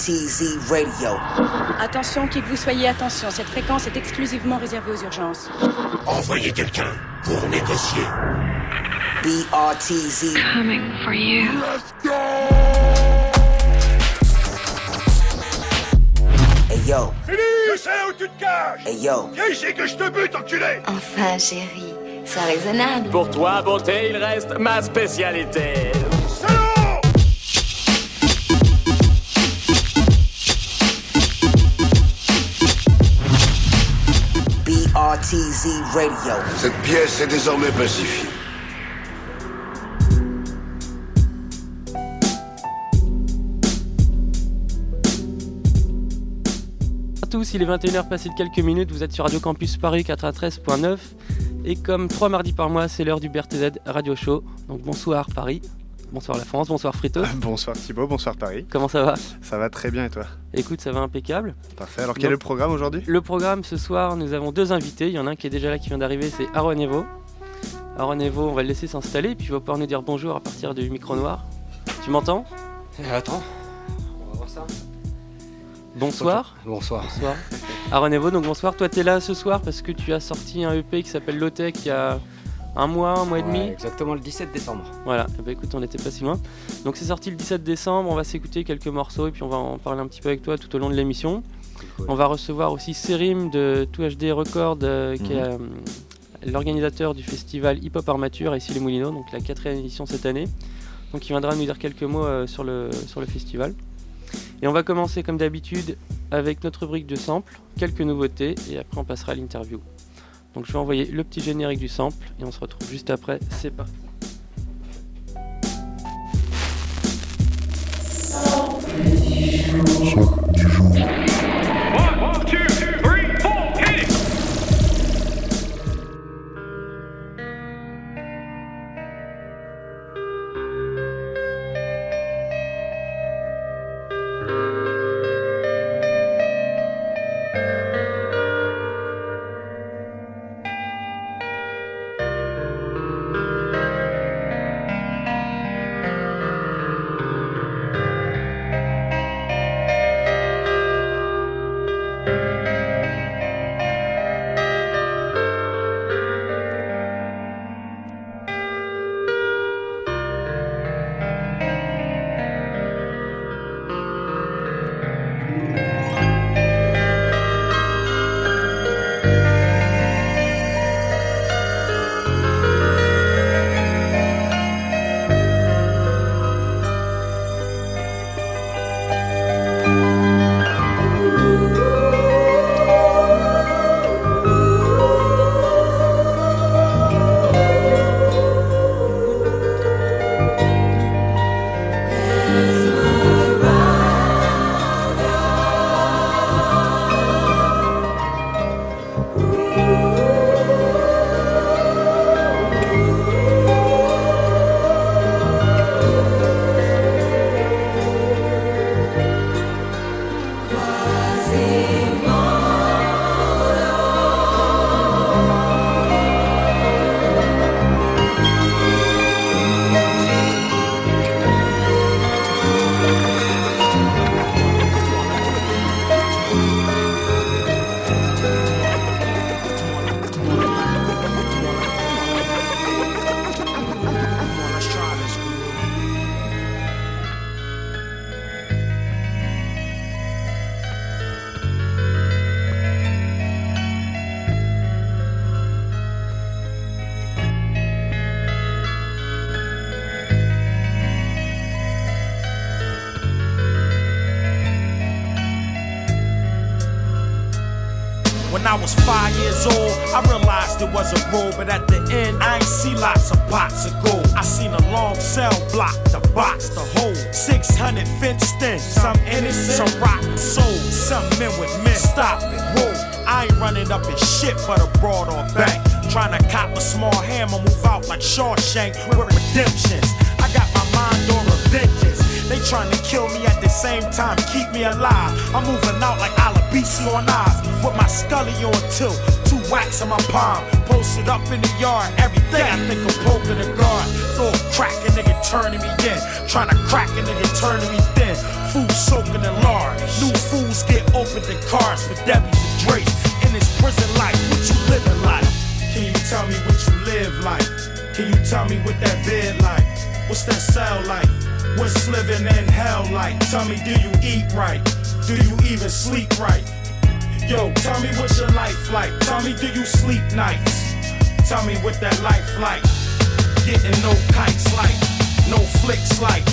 BRTZ Radio. Attention, qui que vous soyez, attention, cette fréquence est exclusivement réservée aux urgences. Envoyez quelqu'un pour négocier. BRTZ. Coming for you. Hey yo, Je sais où tu te caches hey yo. Viens ici que je te bute, enculé Enfin, chérie, sois raisonnable. Pour toi, beauté, il reste ma spécialité. Radio. Cette pièce est désormais pacifiée. à tous, il est 21h passé de quelques minutes, vous êtes sur Radio Campus Paris 93.9 et comme trois mardis par mois, c'est l'heure du BRTZ Radio Show. Donc bonsoir Paris, bonsoir la France, bonsoir Frito. Bonsoir Thibaut, bonsoir Paris. Comment ça va? Ça va très bien et toi? Écoute, ça va impeccable. Parfait. Alors quel est le programme aujourd'hui? Le programme ce soir, nous avons deux invités. Il y en a un qui est déjà là, qui vient d'arriver, c'est Aaron Evo. Aaron Evo, on va le laisser s'installer, puis il va pouvoir nous dire bonjour à partir du micro noir. Tu m'entends? Attends, on va voir ça. Bonsoir. Bonsoir. Bonsoir. Aaron Evo, donc bonsoir. Toi, t'es là ce soir parce que tu as sorti un EP qui s'appelle Lotech il y a un mois, un mois et demi. Ouais, exactement le 17 décembre. Voilà, Eh ben, écoute, on n'était pas si loin. Donc c'est sorti le 17 décembre, on va s'écouter quelques morceaux et puis on va en parler un petit peu avec toi tout au long de l'émission. On va recevoir aussi Serim de 2HD Record, euh, qui est euh, l'organisateur du festival Hip Hop Armature ici les Moulineaux, donc la quatrième édition cette année. Donc il viendra nous dire quelques mots euh, sur, le, sur le festival. Et on va commencer comme d'habitude avec notre rubrique de sample, quelques nouveautés et après on passera à l'interview. Donc je vais envoyer le petit générique du sample et on se retrouve juste après. C'est parti. It was a road, but at the end, I ain't see lots of pots of gold. I seen a long cell block, the box, the hole. 600 fenced in, some innocent, some rotten souls, some men with men. Stop it, whoa. I ain't running up in shit but a broad or back. Trying to cop a small hammer, move out like Shawshank with redemptions. I got my mind on revengeance. They trying to kill me at the same time, keep me alive. I'm moving out like Alabisi on eyes, with my scully on tilt, wax in my palm. Posted up in the yard, every day I think I'm poking the guard. Throw a crack, a nigga turning me in. Trying to crack a nigga, turning me thin. Food soaking in lard. New fools get opened in cars for Debbie's and Drake's. In this prison life, what you living like? Can you tell me what you live like? Can you tell me what that bed like? What's that cell like? What's living in hell like? Tell me, do you eat right? Do you even sleep right? Yo, tell me what's your life like? Tell me, do you sleep nights? Tell me what that life like? Getting no kites like, no flicks like.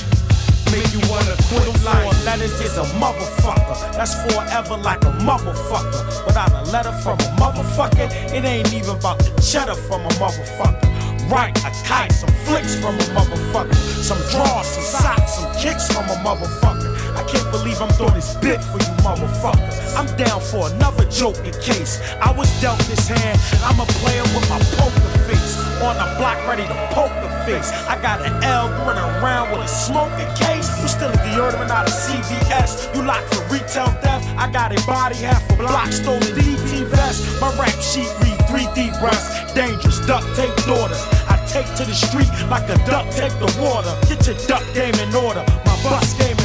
Make you wanna quit life. Four letters is a motherfucker. That's forever like a motherfucker. Without a letter from a motherfucker, it ain't even about the cheddar from a motherfucker. Right, a kite, some flicks from a motherfucker. Some draws, some socks, some kicks from a motherfucker. I can't believe I'm doing this bit for you motherfuckers. I'm down for another joke in case. I was dealt this hand, I'm a player with my poker face. On the block, ready to poke the face. I got an L running around with a smoking case. You still a deodorant out of CVS. You locked for retail theft. I got a body half a block, stolen DT vest. My rap sheet read 3D breasts. Dangerous, duct tape daughters. I take to the street like a duck take the water. Get your duck game in order. My bus game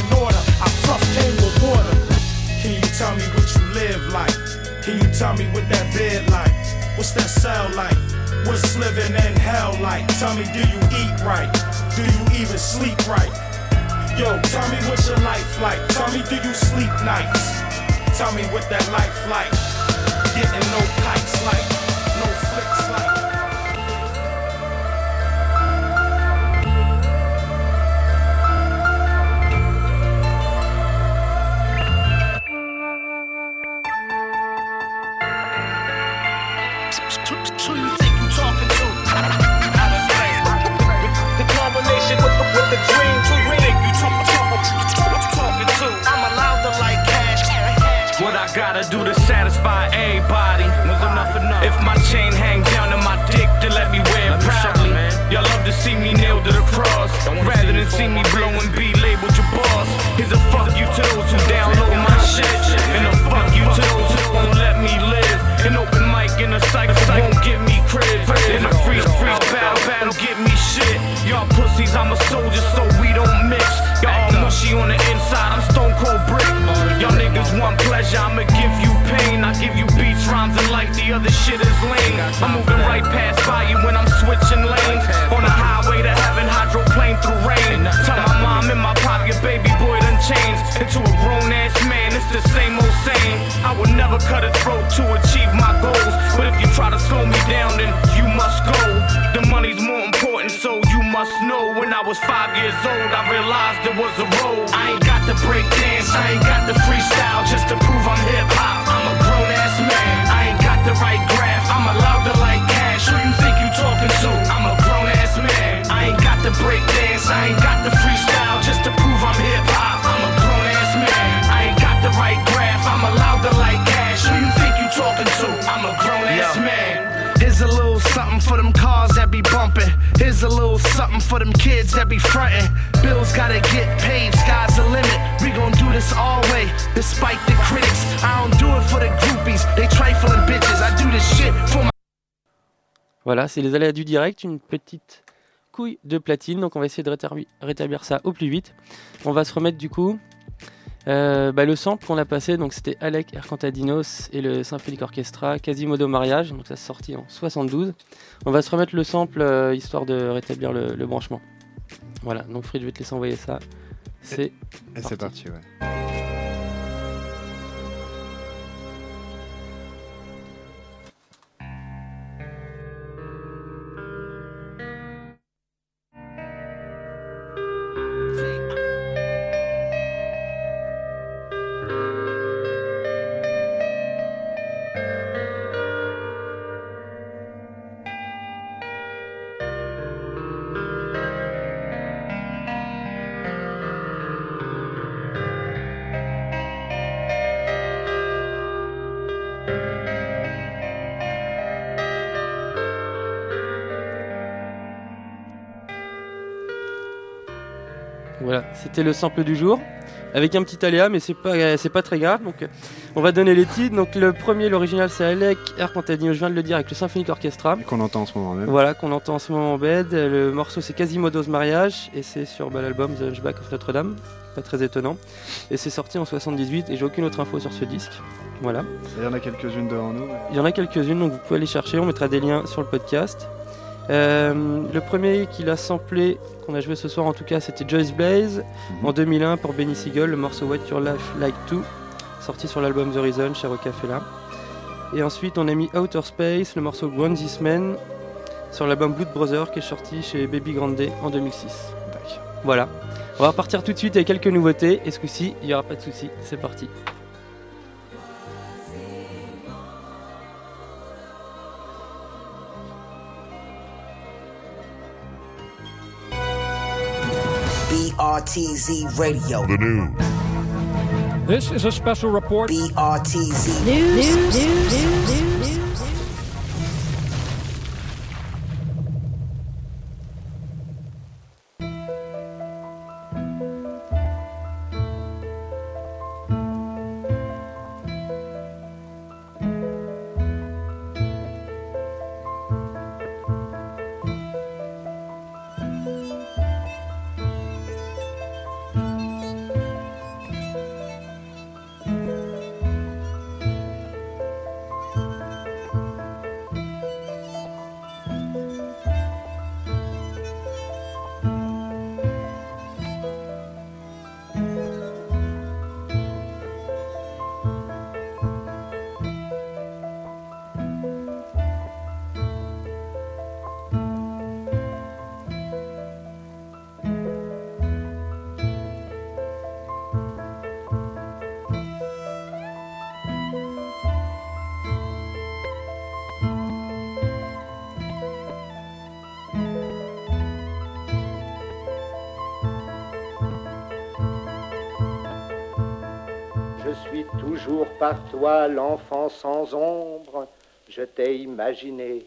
water. Can you tell me what you live like? Can you tell me what that bed like? What's that cell like? What's living in hell like? Tell me, do you eat right? Do you even sleep right? Yo, tell me what's your life like? Tell me, do you sleep nights? Tell me what that life like? Getting no kites like, see me blowing B labeled your boss. Here's a fuck you to those who download my shit, and a fuck you to those who won't let me live. An open mic in a cycle won't get me cribs. In a free free battle battle get me shit. Y'all pussies, I'm a soldier, so we don't mix. Y'all all mushy on the inside, I'm stone cold brick. Y'all niggas want pleasure, I'ma give you pain. I give you beats, rhymes, and like the other shit is lame. I'm moving right past by you when I'm switching lanes. On the highway to heaven, hydroplane through rain. Tell my mom in my pocket, baby boy done changed into a grown ass man. It's the same old saying. I would never cut a throat to achieve my goals. But if you try to slow me down, then you must go. The money's more important, so you must know. When I was five years old, I realized there was a road. I ain't got the break dance, I ain't got the freestyle just to prove I'm hip hop. I'm a grown ass man, I ain't got the right graph. I'm allowed to like cash. Who you think you talking to? I'm a got the break dance, I ain't got the freestyle just to prove I'm hip hop. I'm a grown ass man, I ain't got the right graph. I'm allowed to like cash. Who you think you talking to? I'm a grown ass man. Here's a little something for them cars that be bumping. Here's a little something for them kids that be frontin'. Bills gotta get paid, sky's the limit. We gon' do this all way, despite the critics. I don't do it for the groupies, they trifling bitches. I do this shit for my. Voilà, c'est les aléas du direct, une petite couille de platine. Donc on va essayer de rétablir, rétablir ça au plus vite. On va se remettre du coup euh, bah, le sample qu'on a passé. Donc c'était Alec Ercantadinos et le Symphonic Orchestra Quasimodo Mariage. Donc ça s'est sorti en 72. On va se remettre le sample euh, histoire de rétablir le, le branchement. Voilà, donc Fred, je vais te laisser envoyer ça. C'est Et c'est parti, ouais. C'était le sample du jour. avec un petit aléa, mais c'est pas, c'est pas très grave. Donc, on va donner les titres. Donc, le premier, l'original, c'est Alec Air Contadino, je viens de le dire, avec le Symphonic Orchestra. Qu'on entend en ce moment même. Voilà, qu'on entend en ce moment en bed. Le morceau, c'est Quasimodo's Mariage, et c'est sur bah, l'album The Hunchback of Notre-Dame. Pas très étonnant. Et c'est sorti en 78, et j'ai aucune autre info sur ce disque. Voilà. Il y en a quelques-unes devant nous. Il y en a quelques-unes, donc vous pouvez aller chercher. On mettra des liens sur le podcast. Euh, le premier qu'il a samplé, qu'on a joué ce soir en tout cas, c'était Joyce Blaze en 2001 pour Benny Siegel, le morceau What Your Life Like To, sorti sur l'album The Reason chez Rocafella. Et ensuite, on a mis Outer Space, le morceau Grown This Man, sur l'album Blood Brother qui est sorti chez Baby Grande en 2006. Voilà. On va repartir tout de suite avec quelques nouveautés. Et ce coup-ci, il n'y aura pas de souci. C'est parti. BRTZ Radio. The news. This is a special report. BRTZ News, news, news, news. Je toujours par toi l'enfant sans ombre, je t'ai imaginé.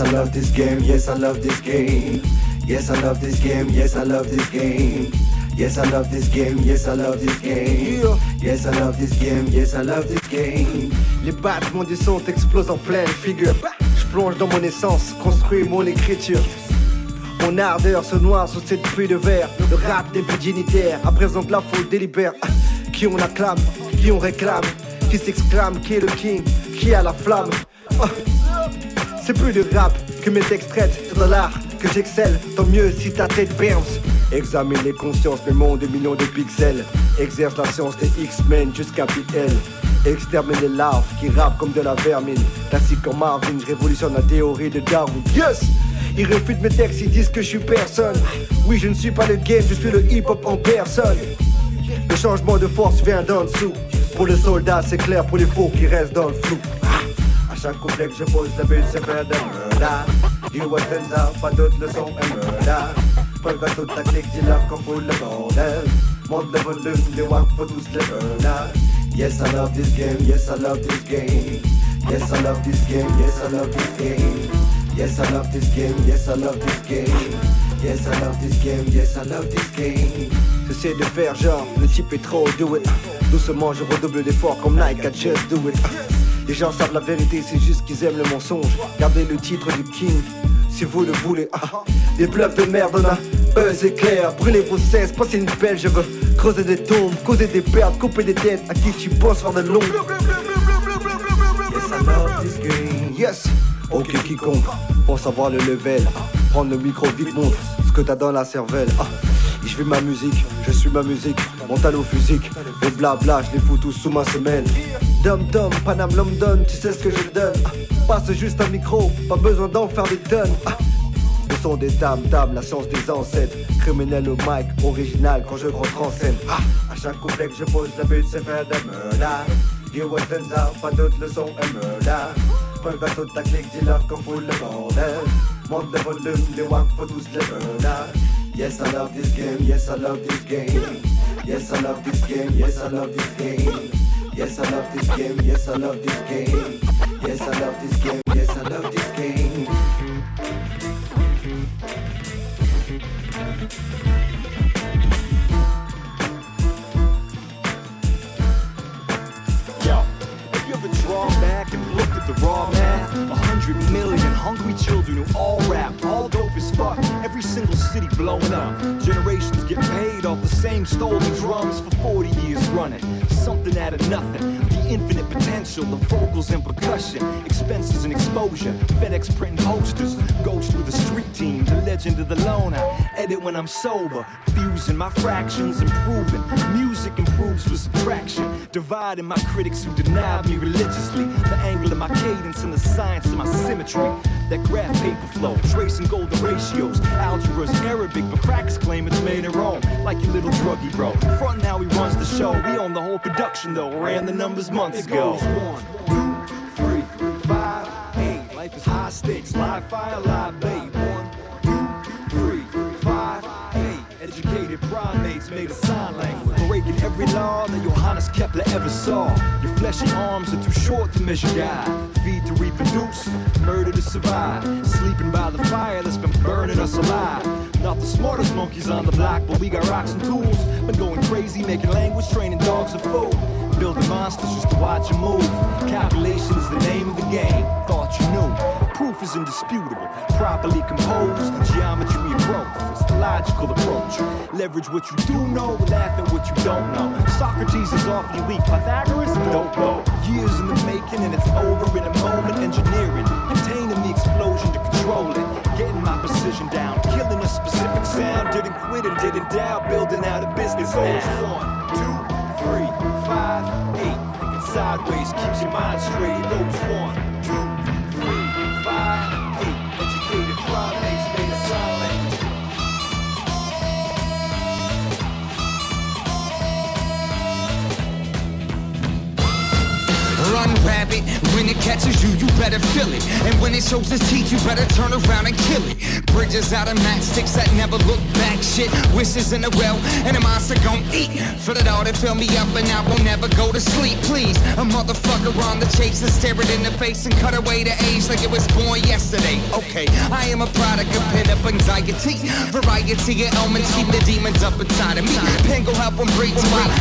I love this game. Yes, I love this game. Yes, I love this game. Yes, I love this game. Yes, I love this game, yes, I love this game. Yes, I love this game, yes, I love this game. Les battements du son explosent en pleine figure. Je plonge dans mon essence, construis mon écriture. Mon ardeur se noie sous cette pluie de verre. Le rap des plus à présent la faute délibère. Qui on acclame, qui on réclame, qui s'exclame, qui est le king, qui a la flamme. C'est plus de rap que mes c'est dans l'art que j'excelle. Tant mieux si ta tête bounce. Examine les consciences, mes mondes des millions de pixels. Exerce la science des X-Men jusqu'à PL. Extermine les larves qui rappent comme de la vermine. Classique comme Marvin, révolutionne la théorie de Darwin. Yes! Ils réfutent mes textes, ils disent que je suis personne. Oui, je ne suis pas le game, je suis le hip-hop en personne. Le changement de force vient d'en dessous. Pour le soldat, c'est clair, pour les faux qui restent dans le flou. Chaque couplet que je pose, le but c'est faire de murder. Du Watenza, pas d'autres leçons, un murder. Preuve à toute ta clique, dis-leur qu'on fout le bordel. Monte le volume, les wack, faut tous le burner. Yes, I love this game, yes, I love this game. Yes, I love this game, yes, I love this game. Yes, I love this game, yes, I love this game. Yes, I love this game, yes, I love this game. J'essaie de faire genre, le type est trop do it. Doucement, je redouble d'efforts comme Nike à just do it. Les gens savent la vérité, c'est juste qu'ils aiment le mensonge. Gardez le titre du king, si vous le voulez. Ah. Des bluffs de merde, on a buzz éclair. Brûlez vos cesses, passez une belle, je veux creuser des tombes, causer des pertes, couper des têtes. À qui tu penses faire de l'ombre Yes, I love this game. Yes, ok quiconque pense avoir le level. Prendre le micro vite montre ce que t'as dans la cervelle. Ah. Je fais ma musique, je suis ma musique, mental au physique. Les blabla, je les fous tous sous ma semaine. Dum dum, Panam London, tu sais ce que je donne. Ah. Passe juste un micro, pas besoin d'en faire des tonnes. Ah. Le son des dames, dames, la science des ancêtres. Criminel au mic, original quand je rentre en scène. Ah. À chaque couplet que je pose, le but c'est faire de murder. Du Watenza, pas d'autres leçons, murder. Preuve à toute ta clique, dis-leur qu'on fout le bordel. Monte le volume, les wack, faut tous le burner. Yes, I love this game. Yes, I love this game. Yes, I love this game. Yes, I love this game. Yes, I love this game. Yes, I love this game. Yes, I love this game. Yes, I love this game. Yo, have you ever drawn back and looked at the raw math? A hundred million hungry children who all rap, fuck. Every single city blowing up. Generations get paid off the same stolen drums for 40 years running. Something out of nothing. The infinite potential, the vocals and percussion, expenses and exposure. FedEx printing posters, ghost with the street team, the legend of the loner. Edit when I'm sober, fusing my fractions, improving. Music improves with subtraction, dividing my critics who denied me religiously. The angle of my cadence and the science of my symmetry. That graph paper flow, tracing golden ratios. Algebra's Arabic, but cracks claim it's made in Rome. Like your little druggy bro. Front now he runs the show. We own the whole production though, ran the numbers months ago. One, two, three, five, eight. Life is high stakes, live fire, live bait. One, two, three, five, eight. Educated primates made a sign language. Breaking every law that Johannes Kepler ever saw. Your fleshy arms are too short to measure God. Feed to reproduce, murder to survive. Sleeping by the fire that's been burning us alive. Not the smartest monkeys on the block, but we got rocks and tools. Been going crazy, making language, training dogs of food. Building monsters just to watch them move. Calculation is the name of the game. Thought you knew. Proof is indisputable. Properly composed, the geometry of growth. It's the logical approach. Leverage what you do know, laugh at what you don't know. Socrates is awfully weak. Pythagoras, dope though. Years in the making, and it's over in a moment. Engineering, containing the explosion to control it. Getting my precision down, killing a specific sound. Didn't quit and didn't doubt, building out a business now. One, two, three, five, eight. Thinking sideways keeps your mind straight. Goes one, rabbit, when it catches you, you better feel it. And when it shows its teeth, you better turn around and kill it. Bridges out of matchsticks that never look back. Shit, wishes in a well, and a monster gon' eat. Fill it all to fill me up, and I won't never go to sleep. Please, a motherfucker on the chase and stare it in the face and cut away the age like it was born yesterday. Okay, I am a product of pent up anxiety. Variety of elements keep the demons up inside of me. Pen go help them breathe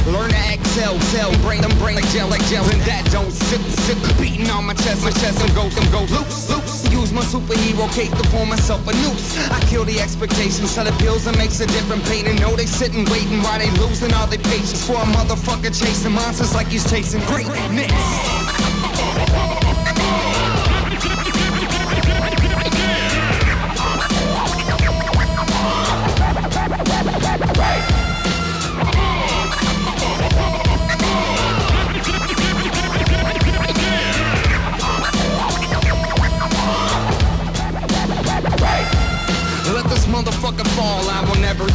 learn to exhale. Cell, brain, them brain like gel, like gel, and that don't sip, sip. Beating on my chest, my chest, and go, go loose, loose. Use my superhero cape to pour myself a noose. I kill the expectations, sell the pills and makes a different pain. And know they sitting waiting while they losing all their patience for a motherfucker chasing monsters like he's chasing greatness. fall. Out never.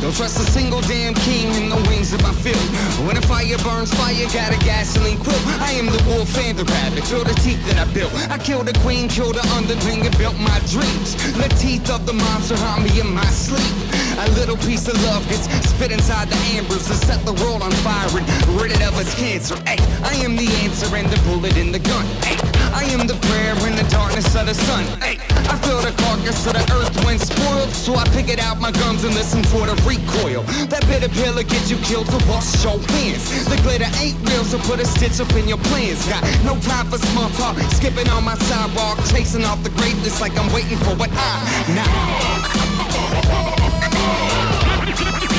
Don't trust a single damn king in the wings of my field. When a fire burns fire, got a gasoline quill. I am the wolf and the rabbit, feel the teeth that I built. I killed a queen, killed the underling, and built my dreams. The teeth of the monster haunt me in my sleep. A little piece of love gets spit inside the ambers to set the world on fire and rid it of its cancer. Ay, I am the answer and the bullet in the gun. Ay, I am the prayer in the darkness of the sun. Ay, I feel the carcass of the earth when spoiled, so I pick it out my gums and listen for the recoil. That bitter pill will get you killed, so wash your hands. The glitter ain't real, so put a stitch up in your plans. Got no time for small talk, skipping on my sidewalk, chasing off the greatness like I'm waiting for what I now.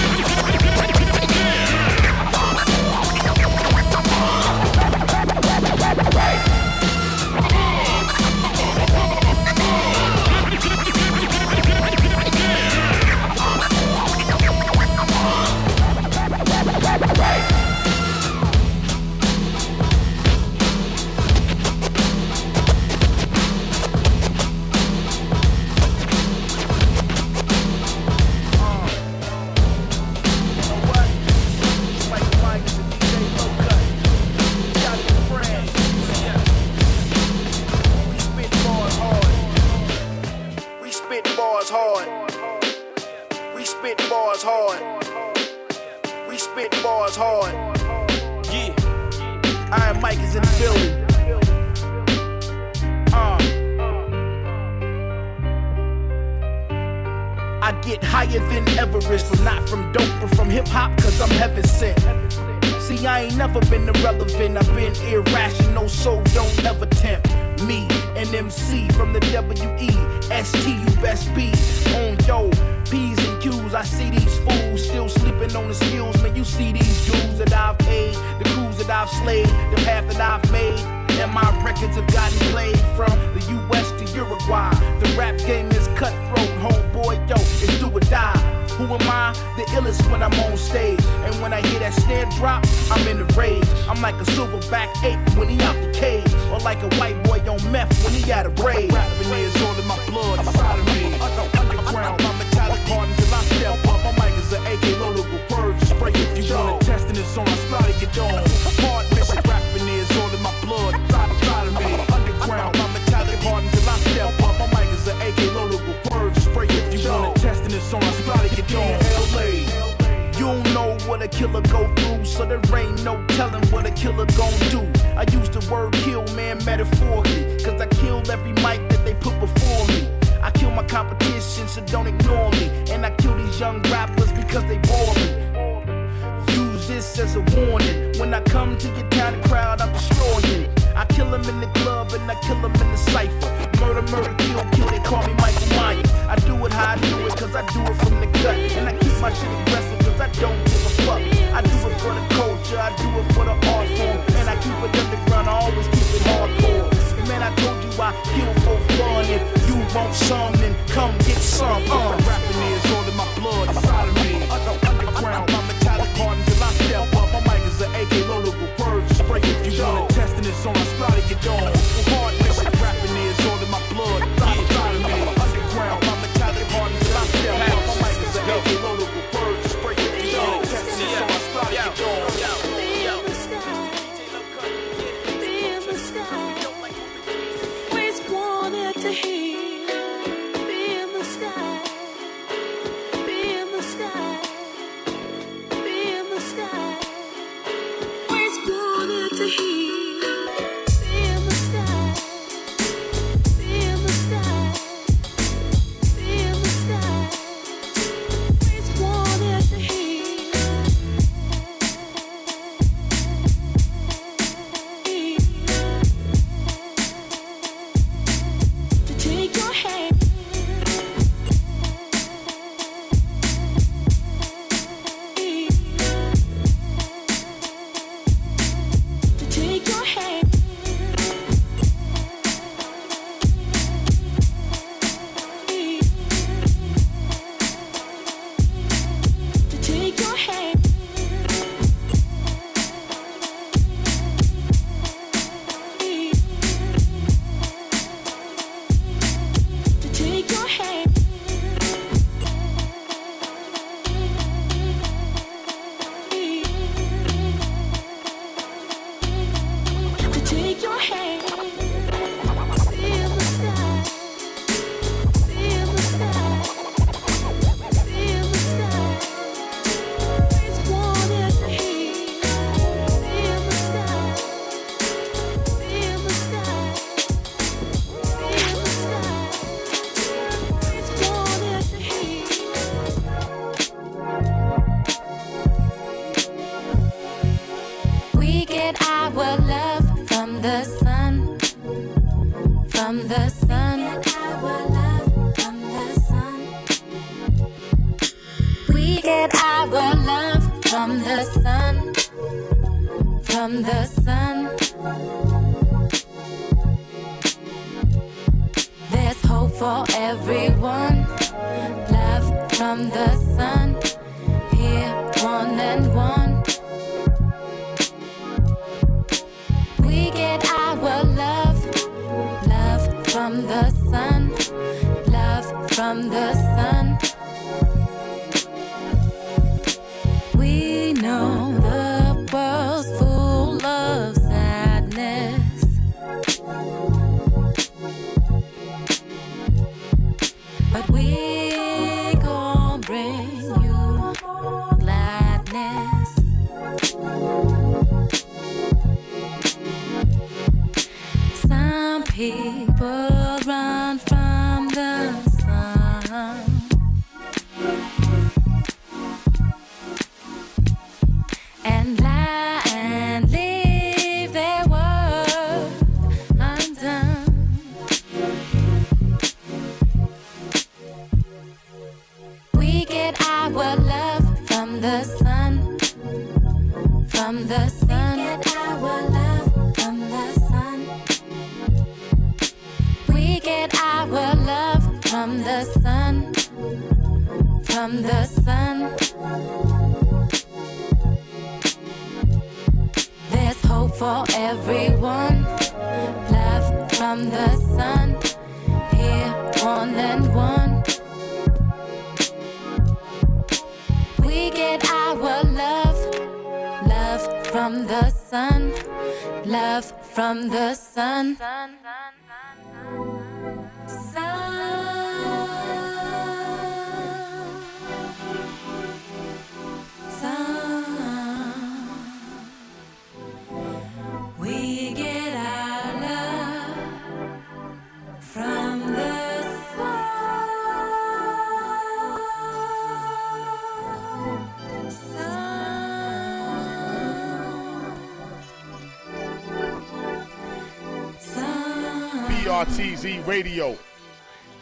people around.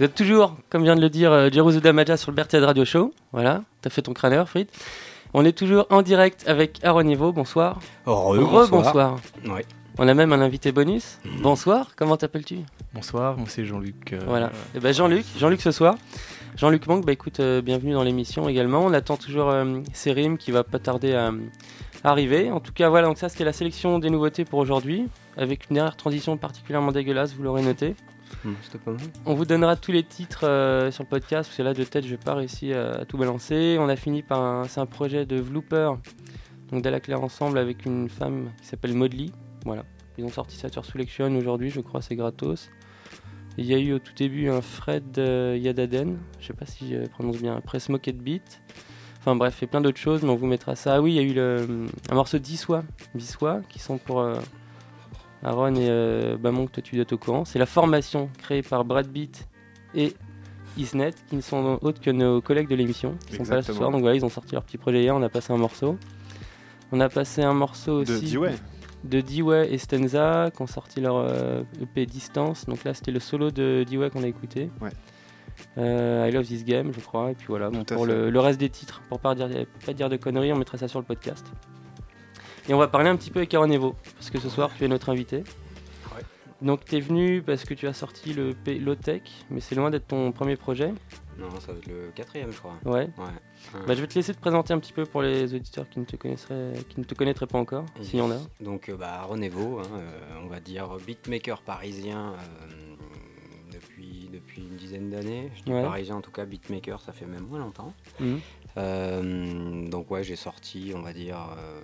Vous êtes toujours, comme vient de le dire euh, Jeruzo Damaja sur le Berthier Radio Show. Voilà, t'as fait ton crâneur, Frit. On est toujours en direct avec Aaron Niveau. Bonsoir. Re- bonsoir. bonsoir. Ouais. On a même un invité bonus. Bonsoir, comment t'appelles-tu? Bonsoir, moi c'est Jean-Luc. euh, Voilà. Et ben Jean-Luc, Jean-Luc ce soir. Jean-Luc Manque, bah écoute, euh, bienvenue dans l'émission également. On attend toujours euh, Sérim qui va pas tarder à, à arriver. En tout cas, voilà, donc ça c'était la sélection des nouveautés pour aujourd'hui, avec une dernière transition particulièrement dégueulasse, vous l'aurez noté. Mal. On vous donnera tous les titres euh, sur le podcast, parce que là de tête je vais pas réussir à, tout balancer. On a fini par un, c'est un projet de Vlooper, donc d'Ala Claire ensemble avec une femme qui s'appelle Modly. Voilà, ils ont sorti ça sur Selection aujourd'hui, je crois, c'est gratos. Il y a eu au tout début un Fred euh, Yadaden, je sais pas si je prononce bien, après Smoked Beat. Enfin bref, et plein d'autres choses, mais on vous mettra ça. Ah oui, il y a eu un morceau d'Iswa, qui sont pour euh, Aaron et euh, Bamon, que tu dois être au courant. C'est la formation créée par Brad Beat et Isnet, qui ne sont autres que nos collègues de l'émission, qui sont pas là ce Exactement. soir. Donc voilà, ils ont sorti leur petit projet hier, on a passé un morceau. On a passé un morceau De aussi D-Way. de D-Way et Stenza qui ont sorti leur euh, EP Distance. Donc là, c'était le solo de D-Way qu'on a écouté. Ouais. Euh, I Love This Game, je crois. Et puis voilà, Tout pour le reste des titres, pour pas dire, pas dire de conneries, on mettra ça sur le podcast. Et on va parler un petit peu avec Aaron Evo, parce que ce soir, tu es notre invité. Donc tu es venu parce que tu as sorti le P- Low-Tech, mais c'est loin d'être ton premier projet. Non, ça va être le quatrième, je crois. Ouais. Ouais. Bah, je vais te laisser te présenter un petit peu pour les auditeurs qui ne te connaisseraient, qui ne te connaîtraient pas encore, s'il y en a. Donc, euh, bah, Renévo, hein, euh, on va dire beatmaker parisien euh, depuis, depuis une dizaine d'années. Je dis Ouais. parisien, en tout cas, beatmaker, ça fait même moins longtemps. Mhm. Euh, donc, ouais, j'ai sorti, on va dire, euh,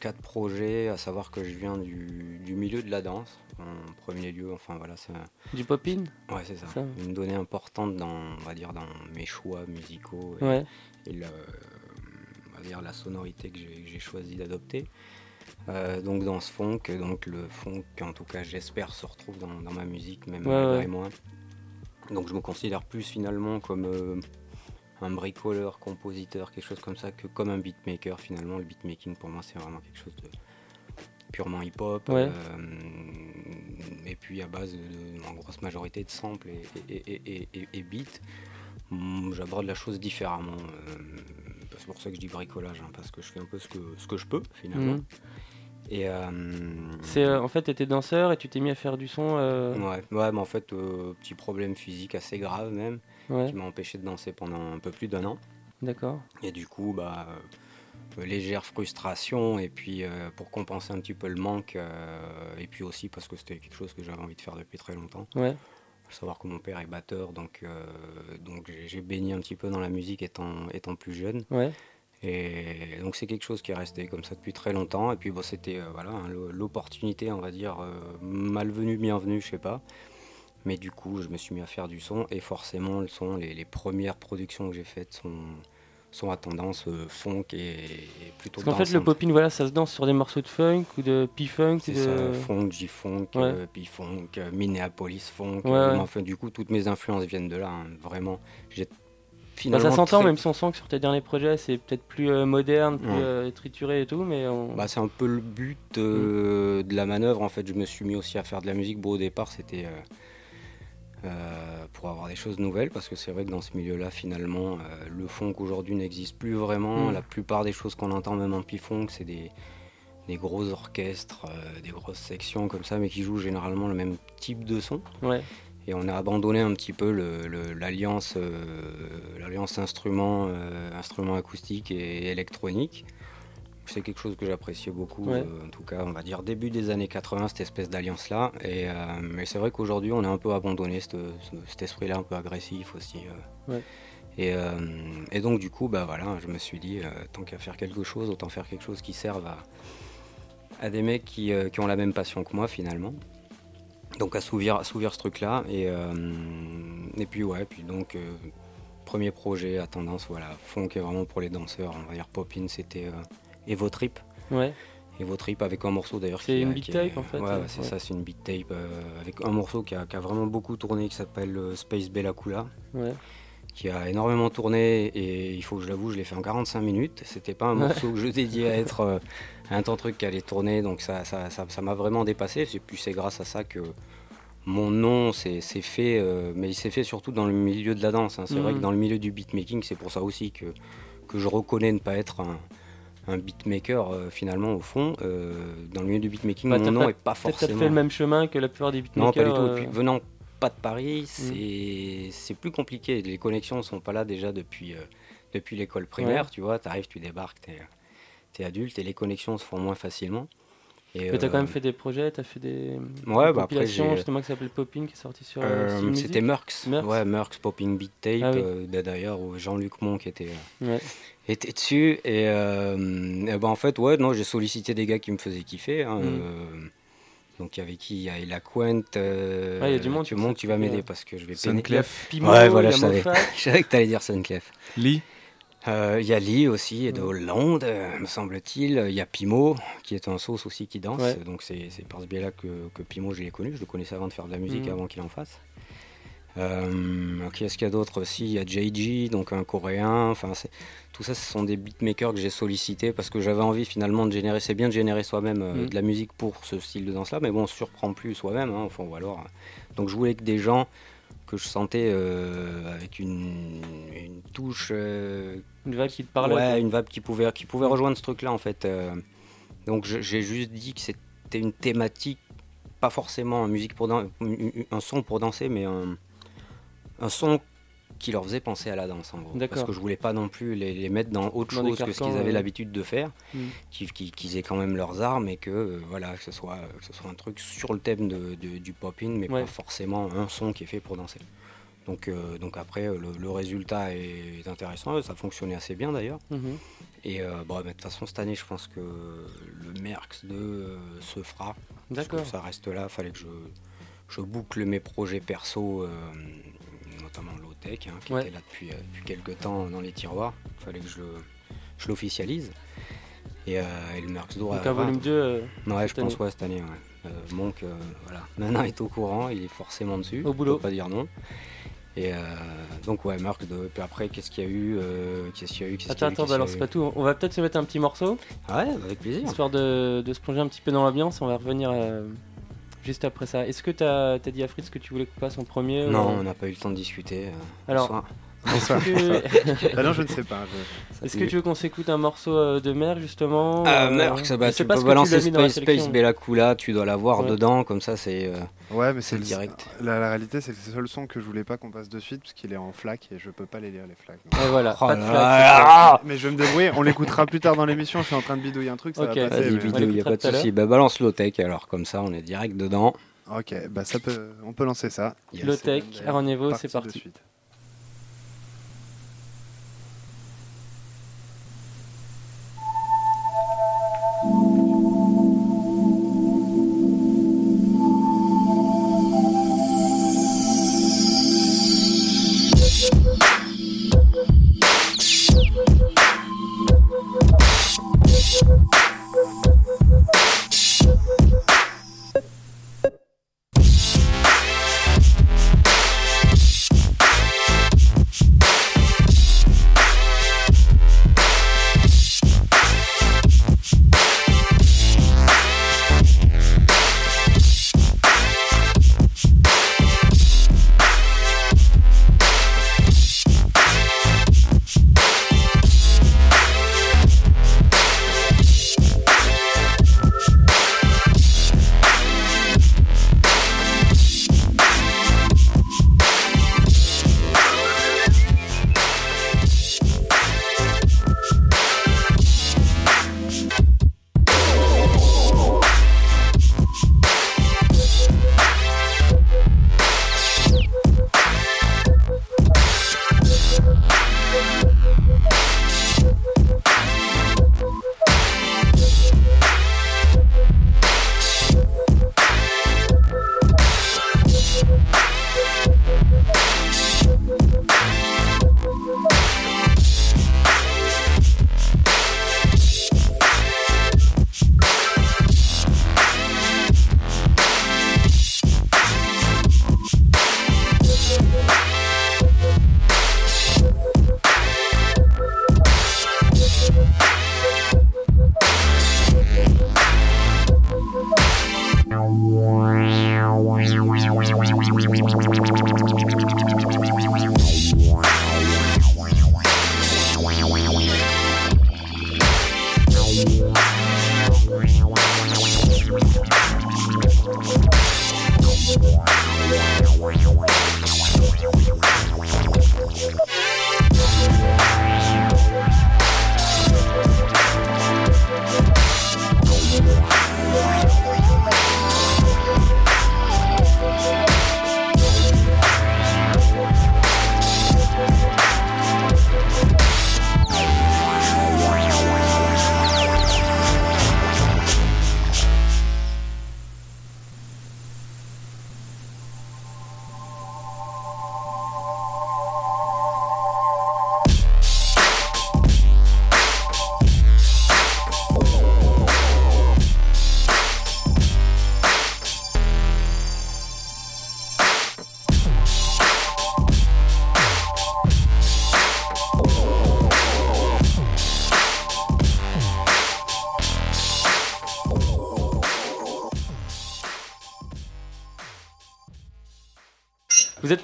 quatre projets, à savoir que je viens du, du milieu de la danse, en premier lieu. Enfin, voilà, c'est. Du pop-in? Ouais, c'est ça. Ça. Une donnée importante dans, on va dire, dans mes choix musicaux et, Ouais. et le- on va dire la sonorité que j'ai choisi d'adopter. Euh, donc dans ce funk, donc le funk en tout cas j'espère se retrouve dans, dans ma musique, même ouais. moi. Donc je me considère plus finalement comme euh, un bricoleur, compositeur, quelque chose comme ça, que comme un beatmaker finalement. Le beatmaking pour moi c'est vraiment quelque chose de purement hip-hop. Ouais. euh, et puis à base de, en grosse majorité de samples et, et, et, et- et- et beats. Hum, J'aborde la chose différemment. euh, c'est pour ça que je dis bricolage, hein, parce que je fais un peu ce que, ce que je peux finalement. Mhm. Et euh, C'est euh, en fait, tu étais danseur et tu t'es mis à faire du son. euh, Ouais, ouais, mais en fait, petit problème physique assez grave même, Ouais. qui m'a empêché de danser pendant un peu plus d'un an. D'accord. Et du coup, bah, euh, légère frustration, et puis euh, pour compenser un petit peu le manque, euh, et puis aussi parce que c'était quelque chose que j'avais envie de faire depuis très longtemps. Ouais. Faut savoir que mon père est batteur, donc, donc j'ai- baigné un petit peu dans la musique étant, étant plus jeune. Ouais. Et donc c'est quelque chose qui est resté comme ça depuis très longtemps. Et puis bon, c'était euh, voilà hein, l'o- l'opportunité, on va dire, euh, malvenue, bienvenue, je sais pas. Mais du coup, je me suis mis à faire du son et forcément, le son, les, les premières productions que j'ai faites sont, sont à tendance euh, funk et, et plutôt Parce qu'en fait, le pop-in, voilà, ça se danse sur des morceaux de funk ou de P-funk. C'est de... ça, funk, J-funk, Ouais. euh, P-funk, euh, Minneapolis funk. Ouais, ouais. Enfin, du coup, toutes mes influences viennent de là. hein, vraiment, j'ai Bah, finalement ça s'entend, très- même si on sent que sur tes derniers projets, c'est peut-être plus euh, moderne, plus Ouais. euh, trituré et tout, mais on... Bah, c'est un peu le but euh, de la manœuvre. En fait, je me suis mis aussi à faire de la musique. Bon, au départ, c'était euh, pour avoir des choses nouvelles, parce que c'est vrai que dans ce milieu-là, finalement, euh, le funk aujourd'hui n'existe plus vraiment. Mm. La plupart des choses qu'on entend, même en P-Funk, c'est des, des gros orchestres, euh, des grosses sections comme ça, mais qui jouent généralement le même type de son. Ouais. Et on a abandonné un petit peu l'alliance l'alliance instrument, instrument acoustique et électronique. C'est quelque chose que j'appréciais beaucoup, Ouais. euh, en tout cas, on va dire début des années 80, cette espèce d'alliance-là. Et, euh, mais c'est vrai qu'aujourd'hui, on a un peu abandonné cette- ce- cet esprit-là un peu agressif aussi. euh. Ouais. Et, et donc, du coup, bah, voilà, je me suis dit, tant qu'à faire quelque chose, autant faire quelque chose qui serve à, à des mecs qui, qui ont la même passion que moi, finalement. Donc, assouvir, assouvir ce truc-là. Et, et puis, ouais, puis donc, premier projet à tendance, voilà, funk est vraiment pour les danseurs, on va dire pop-in, c'était euh, Evo Trip. Ouais. Evo Trip avec un morceau d'ailleurs C'est une beat tape, est- en fait, Ouais, euh, c'est ouais. ça, c'est une beat tape euh, avec un morceau qui a, qui a vraiment beaucoup tourné qui s'appelle euh, Space Bella. Ouais. Qui a énormément tourné et il faut que je l'avoue, je l'ai fait en 45 minutes. C'était pas un morceau que je dédiais à être euh, un temps truc qui allait tourner, donc ça ça, ça, ça m'a vraiment dépassé. Et puis c'est grâce à ça que mon nom s'est fait, euh, mais il s'est fait surtout dans le milieu de la danse. hein. C'est vrai Mhm. que dans le milieu du beatmaking, c'est pour ça aussi que, que je reconnais ne pas être un, un beatmaker euh, finalement au fond. Euh, dans le milieu du beatmaking, Bah, mon nom pas- n'est pas forcément. fait le même chemin que la plupart des beatmakers. Non, pas du tout. Et euh, puis, venant pas de Paris, c'est c'est plus compliqué. Les connexions sont pas là déjà depuis, euh, depuis l'école primaire. Ouais. Tu vois, tu arrives, tu débarques, tu es, adulte et les connexions se font moins facilement. Et, Mais t'as quand même fait des projets, t'as fait des, des Ouais, bah compilations justement qui s'appelle Popping qui est sorti sur. C'était Merckx. Merckx. Ouais, Popping Beat Tape. Ah oui. D'ailleurs, où Jean-Luc Monk était, euh, Ouais. Était dessus. Et, euh, et ben, en fait, ouais, non, j'ai sollicité des gars qui me faisaient kiffer. hein, Mhm. euh, donc, il y avait qui? Il y a Ella Quent. euh, Ouais, il y a du monde Tu montes, tu vas m'aider parce que je vais Sunclef. Pimo, ouais, voilà, je savais. Je savais que t'allais dire Sunclef. Lee Euh, Il y a Lee aussi, et de Hollande, euh, me semble-t-il. Il y a Pimo, qui est un sauce aussi qui danse. Ouais. Donc c'est par ce biais-là que, que Pimo, je l'ai connu. Je le connaissais avant de faire de la musique, Mhm. avant qu'il en fasse. Euh, qui est-ce qu'il y a d'autre aussi? Il y a JG, donc un coréen. Enfin, tout ça, ce sont des beatmakers que j'ai sollicités parce que j'avais envie finalement de générer. C'est bien de générer soi-même euh, Mhm. de la musique pour ce style de danse-là, mais bon, on se surprend plus soi-même. hein, enfin, ou alors, euh, donc je voulais que des gens que je sentais euh, avec une, une touche. euh, Une vibe qui te parlait, Ouais, une vibe qui pouvait, qui pouvait rejoindre ce truc-là en fait. euh. donc j'ai juste dit que c'était une thématique, pas forcément musique pour un son pour danser, mais un, un son qui leur faisait penser à la danse en gros. Parce que je voulais pas non plus les, les mettre dans autre Dans chose que ce qu'ils avaient ouais. l'habitude de faire, Mm. qu'ils qu'ils aient quand même leurs armes et que euh, voilà que ce soit que ce soit un truc sur le thème de, de- du pop-in, mais Ouais. pas forcément un son qui est fait pour danser. Donc, euh, donc après, euh, le, le résultat est, est intéressant, ça fonctionnait assez bien d'ailleurs. Mhm. Et euh, bon, mais de toute façon, cette année, je pense que le Merckx 2 euh, se fera. D'accord. Ça reste là, fallait que je, je boucle mes projets perso, euh, notamment low-tech, hein, qui Ouais. était là depuis, euh, depuis quelques temps dans les tiroirs. fallait que je, je l'officialise. Et, euh, et le Merckx 2 Donc un volume 2, euh, Ouais, je pense année. ouais, cette année. Ouais. Monk, voilà. Maintenant est au courant, il est forcément dessus. Au boulot. On peut pas dire non. Et euh, donc ouais, Merckx 2. Puis après, qu'est-ce qu'il y a eu euh, Qu'est-ce qu'il y a eu Attends, attends, c'est pas tout. On va peut-être se mettre un petit morceau. Ouais, avec plaisir. Histoire de, de se plonger un petit peu dans l'ambiance. On va revenir euh, juste après ça. Est-ce que t'as as dit à Fritz que tu voulais qu'on passe en premier ou- Non, on n'a pas eu le temps de discuter. euh, Alors, bonsoir. Ah non, je ne sais pas, je- Est-ce que tu veux qu'on s'écoute un morceau euh, de mer justement Ah, euh, Merckx, bah, tu peux balancer Space. Space Bella Kula, tu dois l'avoir Ouais. dedans, comme ça c'est. euh, Ouais, mais c'est le direct. La, la réalité, c'est que c'est le seul son que je voulais pas qu'on passe de suite parce qu'il est en flac et je peux pas les lire les flacs. donc. Et voilà, Oh pas de flac. Mais je vais me débrouiller. On l'écoutera plus tard dans l'émission. Je suis en train de bidouiller un truc. Ça Ok. va passer. Vas-y, y a pas de souci. Bah, balance low tech alors, comme ça on est direct dedans. Ok, bah ça peut, on peut lancer ça. Yes. Low Tech, parti c'est de parti.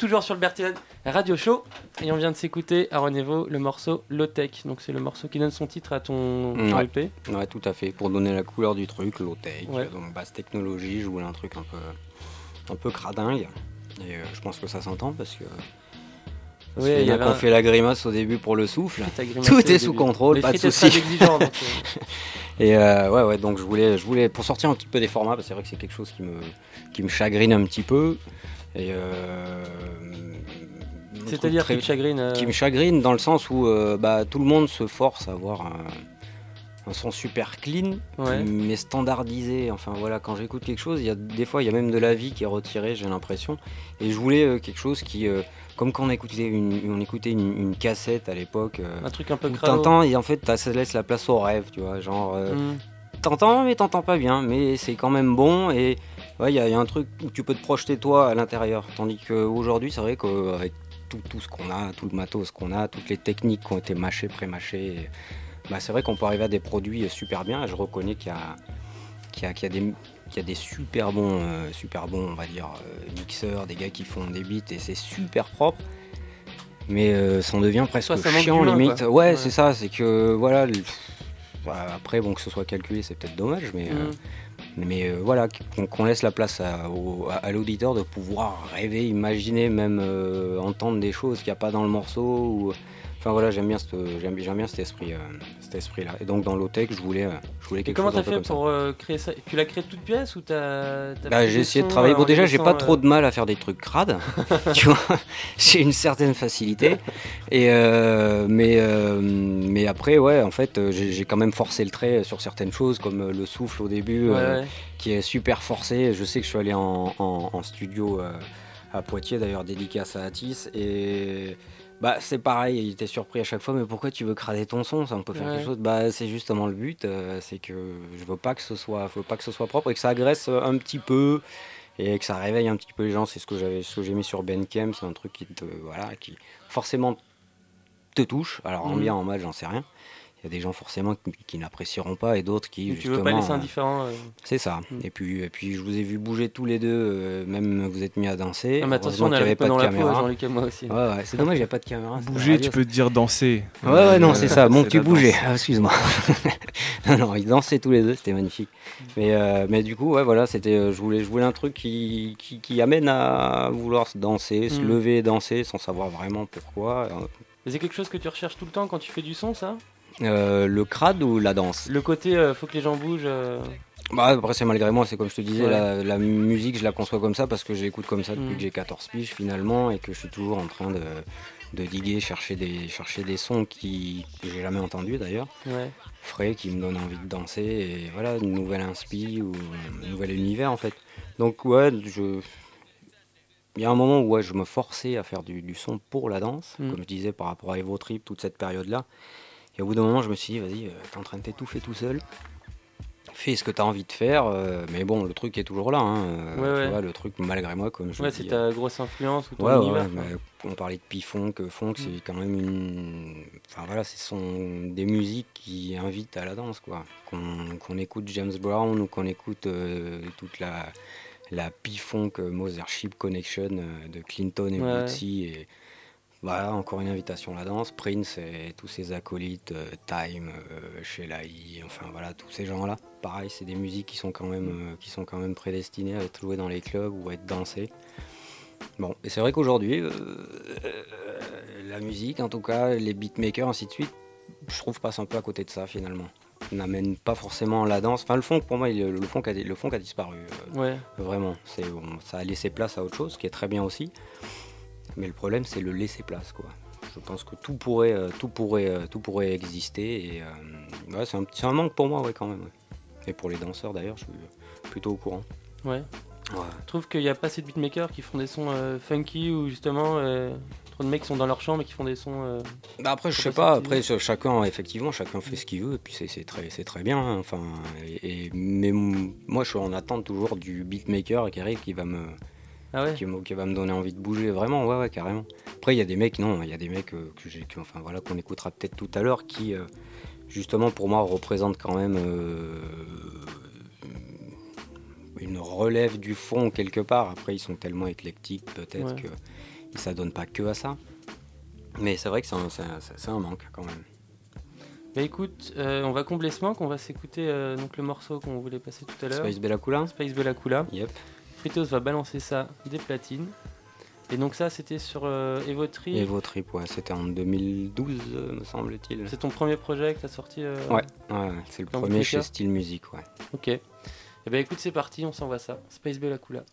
Toujours sur le Berthier Radio Show et on vient de s'écouter à Renévo le morceau Low Tech. Donc c'est le morceau qui donne son titre à ton, ton Ouais. LP. Ouais, tout à fait. Pour donner la couleur du truc, low tech, Ouais. donc basse technologie, je voulais un truc un peu, un peu cradingue. Et euh, je pense que ça s'entend parce que. Oui, il y a un- fait la grimace au début pour le souffle. Tout est sous début. contrôle, Les pas de soucis. euh. Et euh, ouais, ouais, donc je voulais, je voulais, pour sortir un petit peu des formats, parce que c'est vrai que c'est quelque chose qui me, qui me chagrine un petit peu. Et euh, C'est-à-dire qui te chagrine, euh Qui me chagrine dans le sens où euh, bah, tout le monde se force à avoir un, un son super clean, Ouais. mais standardisé. Enfin voilà, quand j'écoute quelque chose, il y a des fois il y a même de la vie qui est retirée, j'ai l'impression. Et je voulais euh, quelque chose qui, euh, comme quand on écoutait une, on écoutait une, une cassette à l'époque. euh, Un truc un peu. T'entends et en fait ça laisse la place au rêve, tu vois, genre. Mm. T'entends mais t'entends pas bien, mais c'est quand même bon et ouais, il y, a- il y a un truc où tu peux te projeter toi à l'intérieur. Tandis qu'aujourd'hui, c'est vrai qu'avec tout, tout ce qu'on a, tout le matos qu'on a, toutes les techniques qui ont été mâchées, pré-mâchées, bah, c'est vrai qu'on peut arriver à des produits super bien. Et je reconnais qu'il y a, qu'il y a, qu'il y a des y a des super bons, euh, super bons, on va dire, euh, mixeurs, des gars qui font des beats et c'est super propre. Mais euh, ça en devient presque Ouais, ça manque chiant limite. quoi. Ouais, Ouais. c'est ça, c'est que voilà. le- bah, après, bon, que ce soit calculé, c'est peut-être dommage, mais, Mm. Mais euh, voilà, qu'on laisse la place à, au- à- à l'auditeur de pouvoir rêver, imaginer, même euh, entendre des choses qu'il n'y a pas dans le morceau. Enfin voilà, j'aime bien, cette- j'aime j'aime bien cet esprit, euh, cet esprit-là. Et donc dans Low-Tech, je voulais, euh, je voulais Et quelque comment chose un t'as fait pour euh, créer ça? Tu l'as créé toute pièce ou t'as t'as Bah, j'ai essayé de travailler. Bon, déjà, j'ai pas euh, trop de mal à faire des trucs crades. tu vois, j'ai une certaine facilité. Et mais mais après, ouais, en fait, j'ai j'ai quand même forcé le trait sur certaines choses, comme le souffle au début, Ouais, ouais. qui est super forcé. Je sais que je suis allé en, en- en studio à Poitiers, d'ailleurs, dédicace à Atis, et bah c'est pareil. Il était surpris à chaque fois. Mais pourquoi tu veux crader ton son? Ça on peut faire Ouais. quelque chose. Bah c'est justement le but. euh, c'est que je veux pas que ce soit, faut pas que ce soit propre et que ça agresse euh, un petit peu et que ça réveille un petit peu les gens. C'est ce que j'avais, ce que j'ai mis sur Bandcamp. C'est un truc qui te, voilà, qui forcément te touche. Alors en bien, en mal, j'en sais rien. Il y a des gens forcément qui, qui n'apprécieront pas et d'autres qui Mais tu veux justement. pas laisser euh, indifférent. euh. C'est ça. Et puis, et puis je vous ai vu bouger tous les deux, euh, même vous êtes mis à danser. Ah, mais attention, on avait peu pas dans de la peau, caméra. Jean-Luc et moi aussi. Ouais, ouais, c'est dommage, il n'y a pas de caméra. Bouger, tu peux te dire danser. Ouais, ouais, non, c'est ça. Bon, c'est tu bougeais. Ah, excuse-moi. non, non, ils dansaient tous les deux, c'était magnifique. Mais, euh, mais du coup, ouais, voilà, c'était, je voulais, je voulais un truc qui, qui, qui amène à vouloir se danser, se Mm. lever et danser sans savoir vraiment pourquoi. Mais C'est quelque chose que tu recherches tout le temps quand tu fais du son, ça? Euh, le crade ou la danse? Le côté, euh, faut que les gens bougent. euh, Bah, après, c'est malgré moi, c'est comme je te disais, Ouais. la, la musique, je la conçois comme ça parce que j'écoute comme ça depuis Mm. que j'ai 14 piges finalement et que je suis toujours en train de, de diguer, chercher des, chercher des sons qui, que j'ai jamais entendus d'ailleurs. Ouais. Frais, qui me donnent envie de danser et voilà, une nouvelle inspi ou un nouvel univers en fait. Donc, ouais, je. Il y a un moment où ouais, je me forçais à faire du, du son pour la danse, Mm. comme je disais par rapport à Evo Trip, toute cette période-là. Et au bout d'un moment, je me suis dit, vas-y, euh, t'es en train de t'étouffer tout seul. Fais ce que t'as envie de faire, euh, mais bon, le truc est toujours là. hein, euh, Ouais, tu ouais. vois, le truc, malgré moi, comme je Ouais, c'est ta grosse influence ou ton Ouais, univers. on parlait de Pifon, que funk, Mm. c'est quand même une. Enfin voilà, ce sont des musiques qui invitent à la danse, quoi. Qu'on écoute James Brown ou qu'on écoute euh, toute la, la P-Funk Mothership Connection de Clinton et. Bootsy. Et... Voilà, encore une invitation à la danse. Prince et tous ses acolytes, euh, Time, euh, E, enfin voilà, tous ces gens-là. Pareil, c'est des musiques qui sont, quand même, euh, qui sont quand même prédestinées à être jouées dans les clubs ou à être dansées. Bon, et c'est vrai qu'aujourd'hui, euh, la musique, en tout cas, les beatmakers, ainsi de suite, je trouve passe un peu à côté de ça finalement. Ils n'amènent pas forcément la danse. Enfin, le funk, pour moi, il- le funk a, le funk a disparu. euh, Ouais. Vraiment. C'est, ça a laissé place à autre chose, ce qui est très bien aussi. Mais le problème, c'est le laisser place, quoi. Je pense que tout pourrait, euh, tout pourrait, euh, tout pourrait exister. Et euh, ouais, c'est un, manque pour moi, ouais, quand même. ouais. Et pour les danseurs, d'ailleurs, je suis plutôt au courant. Ouais. Je trouve qu'il n'y a pas assez de beatmakers qui font des sons euh, funky ou justement euh, trop de mecs qui sont dans leur chambre et qui font des sons. euh, Bah après, je sais pas. Après, ch- chacun, effectivement, chacun fait ce qu'il veut. Et puis c'est très, très bien. hein, Enfin, et, et- mais moi, je suis en attente toujours du beatmaker qui arrive, qui va me, Ah ouais qui, qui va me donner envie de bouger. Vraiment, ouais, ouais, carrément. Après, il y a des mecs, non, il y a des mecs euh, que j'ai, enfin voilà, qu'on écoutera peut-être tout à l'heure, qui, euh, justement, pour moi, représentent quand même. euh, une relève du fond quelque part. Après, ils sont tellement éclectiques peut-être Ouais. que ne s'adonnent pas que à ça. Mais c'est vrai que c'est un, manque quand même. Bah écoute, euh, on va combler ce manque, on va s'écouter euh, donc le morceau qu'on voulait passer tout à l'heure. Space Bella Kula Space Bella Kula. Yep. Fritos va balancer ça des platines. Et donc ça c'était sur euh, Evotrip. Et vos trip, ouais, c'était en 2012, euh, me semble-t-il. C'est ton premier projet que t'as sorti euh, Ouais, ouais, c'est le premier chez Style Music, ouais. Ok. Et bah écoute c'est parti, on s'envoie ça. Space Bella Kula.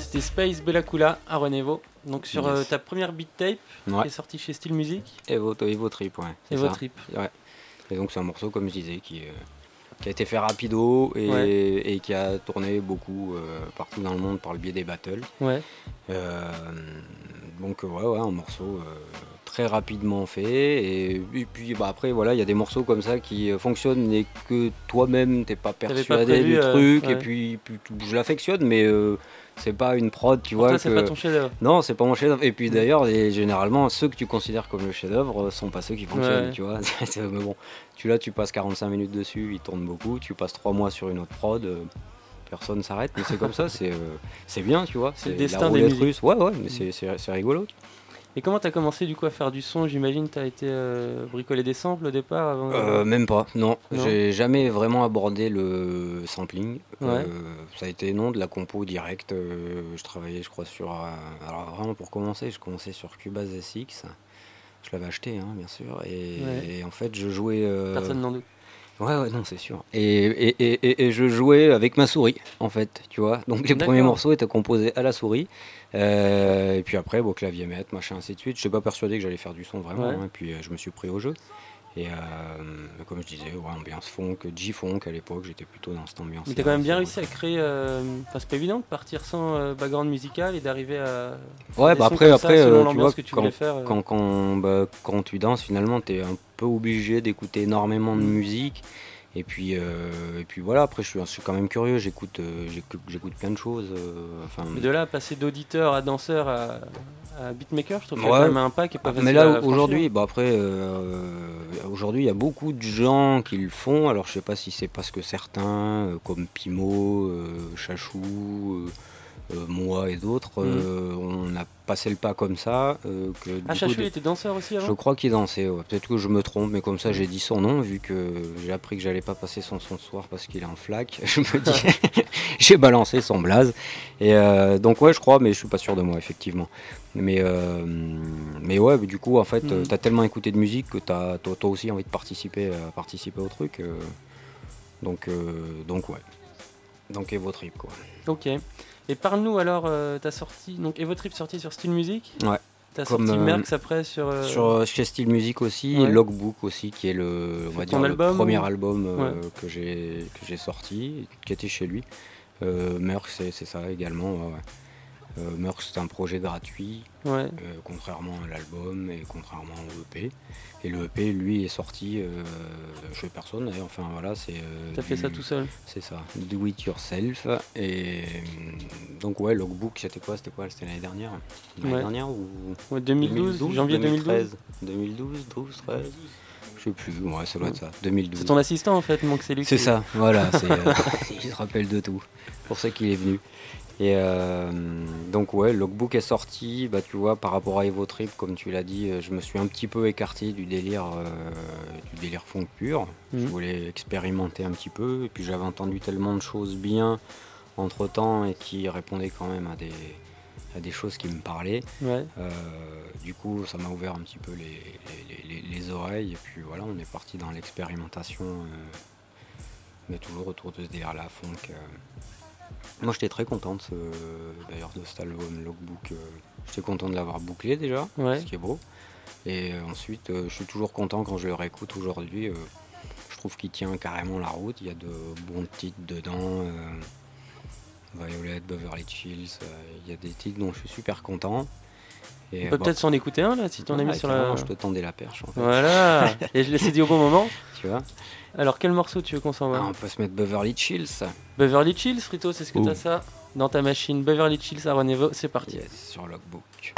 C'était Space Bellacula à Renevo. Donc sur Yes. euh, ta première beat tape Ouais. qui est sortie chez Style Music. Evo, Evo Trip, ouais. c'est Evo ça. Trip. Ouais. Et donc c'est un morceau, comme je disais, qui, euh, qui a été fait rapido et, Ouais. et qui a tourné beaucoup euh, partout dans le monde par le biais des battles. Ouais. Donc ouais, ouais, un morceau très rapidement fait. Et, et puis bah, après, voilà, il y a des morceaux comme ça qui fonctionnent et que toi-même t'es pas persuadé prévu, du truc. ouais. Et puis, puis je l'affectionne, mais c'est pas une prod, tu Pour vois. toi, c'est que- pas ton chef-d'œuvre. Non, c'est pas mon chef-d'œuvre. Et puis d'ailleurs, et généralement, ceux que tu considères comme le chef-d'œuvre euh, sont pas ceux qui fonctionnent, Ouais. tu vois. Mais bon, tu là, tu passes 45 minutes dessus, il tourne beaucoup. Tu passes 3 mois sur une autre prod. euh, Personne s'arrête, mais c'est comme ça, c'est euh, c'est bien, tu vois. C'est le destin des roulette musiques. russe. Ouais, ouais, mais c'est rigolo. Et comment t'as commencé du coup à faire du son? J'imagine t'as été euh, bricoler des samples au départ avant. Euh, même pas, non. Non J'ai jamais vraiment abordé le sampling. Ouais. Euh, ça a été non de la compo directe. euh, je travaillais, je crois, sur. euh, alors vraiment pour commencer, je commençais sur Cubase SX. Je l'avais acheté, hein, bien sûr. Et, Ouais. et en fait, je jouais. euh, Personne n'en doute. Ouais, ouais, non, c'est sûr. Et, et, et, je jouais avec ma souris, en fait, tu vois. Donc les premiers morceaux étaient composés à la souris. Euh, et puis après, bon, clavier maître, machin, ainsi de suite. Je n'étais pas persuadé que j'allais faire du son vraiment. Ouais. hein. Et puis euh, je me suis pris au jeu. Et euh, comme je disais, ouais, ambiance funk, G-funk à l'époque, j'étais plutôt dans cette ambiance. Mais t'as quand même bien réussi à créer. Enfin, c'est pas évident de partir sans background musical et d'arriver à. Ouais, bah après, après selon tu l'ambiance vois, que tu quand, faire. quand, quand, bah, quand tu danses, finalement, tu es un peu obligé d'écouter énormément Mm. de musique. Et puis, euh, et puis voilà, après, je suis, je suis quand même curieux, j'écoute euh, j'écoute plein de choses. euh, enfin, Mais de là, passer d'auditeur à danseur à, à beatmaker, je trouve qu'il y a Ouais. quand même un pas qui est pas Ah, Mais là, aujourd'hui, bah après, euh, aujourd'hui, il y a beaucoup de gens qui le font. Alors, je sais pas si c'est parce que certains, comme Pimo, Chachou, moi et d'autres, Mhm. euh, on a passé le pas comme ça. euh, que, Ah, il était danseur aussi avant Je crois qu'il dansait. ouais. Peut-être que je me trompe, mais comme ça, j'ai dit son nom vu que j'ai appris que j'allais pas passer son son ce soir parce qu'il est en flac. Je me dis, j'ai balancé son blaze. Et euh, donc ouais, je crois, mais je suis pas sûr de moi effectivement. Mais euh, mais ouais, mais du coup en fait, Mhm. tu as tellement écouté de musique que tu as toi, toi aussi envie de participer euh, participer au truc. euh. donc euh, donc ouais. Donc Evo Trip quoi. Ok. Et parle-nous alors, euh, t'as sorti. Donc Evo Trip sorti sur Style Music Ouais. T'as sorti euh, Merx après sur. euh, Sur euh, chez Style Music aussi, Ouais. et Logbook aussi, qui est le, on va ton dire, album le premier ou- album Ouais. que j'ai que j'ai sorti, qui était chez lui. Euh, Merck, c'est c'est ça également. ouais, ouais. Euh, Merck, c'est un projet gratuit, Ouais. euh, contrairement à l'album et contrairement au EP. Et le EP, lui, est sorti euh, chez personne. d'ailleurs. Enfin voilà, c'est. euh, T'as fait ça tout seul C'est ça, do it yourself. Et euh, donc ouais, Logbook, c'était quoi? C'était quoi? C'était l'année dernière L'année Ouais. dernière ou Ouais, 2012, janvier 2013 2012, 12, 13 Je sais plus, ouais, ça doit être ça. 2012. C'est ton assistant en fait, donc c'est lui C'est qui- ça, voilà, c'est, il se rappelle de tout. pour ça qu'il est venu. Et euh, donc ouais, Logbook est sorti, bah tu vois, par rapport à Evo Trip, comme tu l'as dit, euh, je me suis un petit peu écarté du délire, euh, du délire funk pur. Je Mhm. voulais expérimenter un petit peu, et puis j'avais entendu tellement de choses bien entre temps et qui répondaient quand même à des, à des choses qui me parlaient. Ouais. Euh, du coup, ça m'a ouvert un petit peu les, les- les- les- les oreilles, et puis voilà, on est parti dans l'expérimentation, mais toujours autour de ce délire-là, funk. Euh. Moi, j'étais très content de ce- d'ailleurs de cet album Logbook. euh, j'étais content de l'avoir bouclé déjà, Ouais. ce qui est beau. Et euh, ensuite, euh, je suis toujours content quand je le réécoute aujourd'hui. euh, je trouve qu'il tient carrément la route. Il y a de bons titres dedans. euh, Violet, Beverly Hills. euh, il y a des titres dont je suis super content. Et, On peut bah, peut-être s'en écouter un là, si t'en as ouais, mis sur la. Je te tendais la perche en fait. Voilà Et je l'ai saisi au bon moment. Tu vois Alors quel morceau tu veux qu'on s'envoie Ah, On peut se mettre Beverly Hills. Beverly Hills, Frito, c'est ce que t'as ça dans ta machine. Beverly Hills à Renevo, c'est parti. sur Logbook.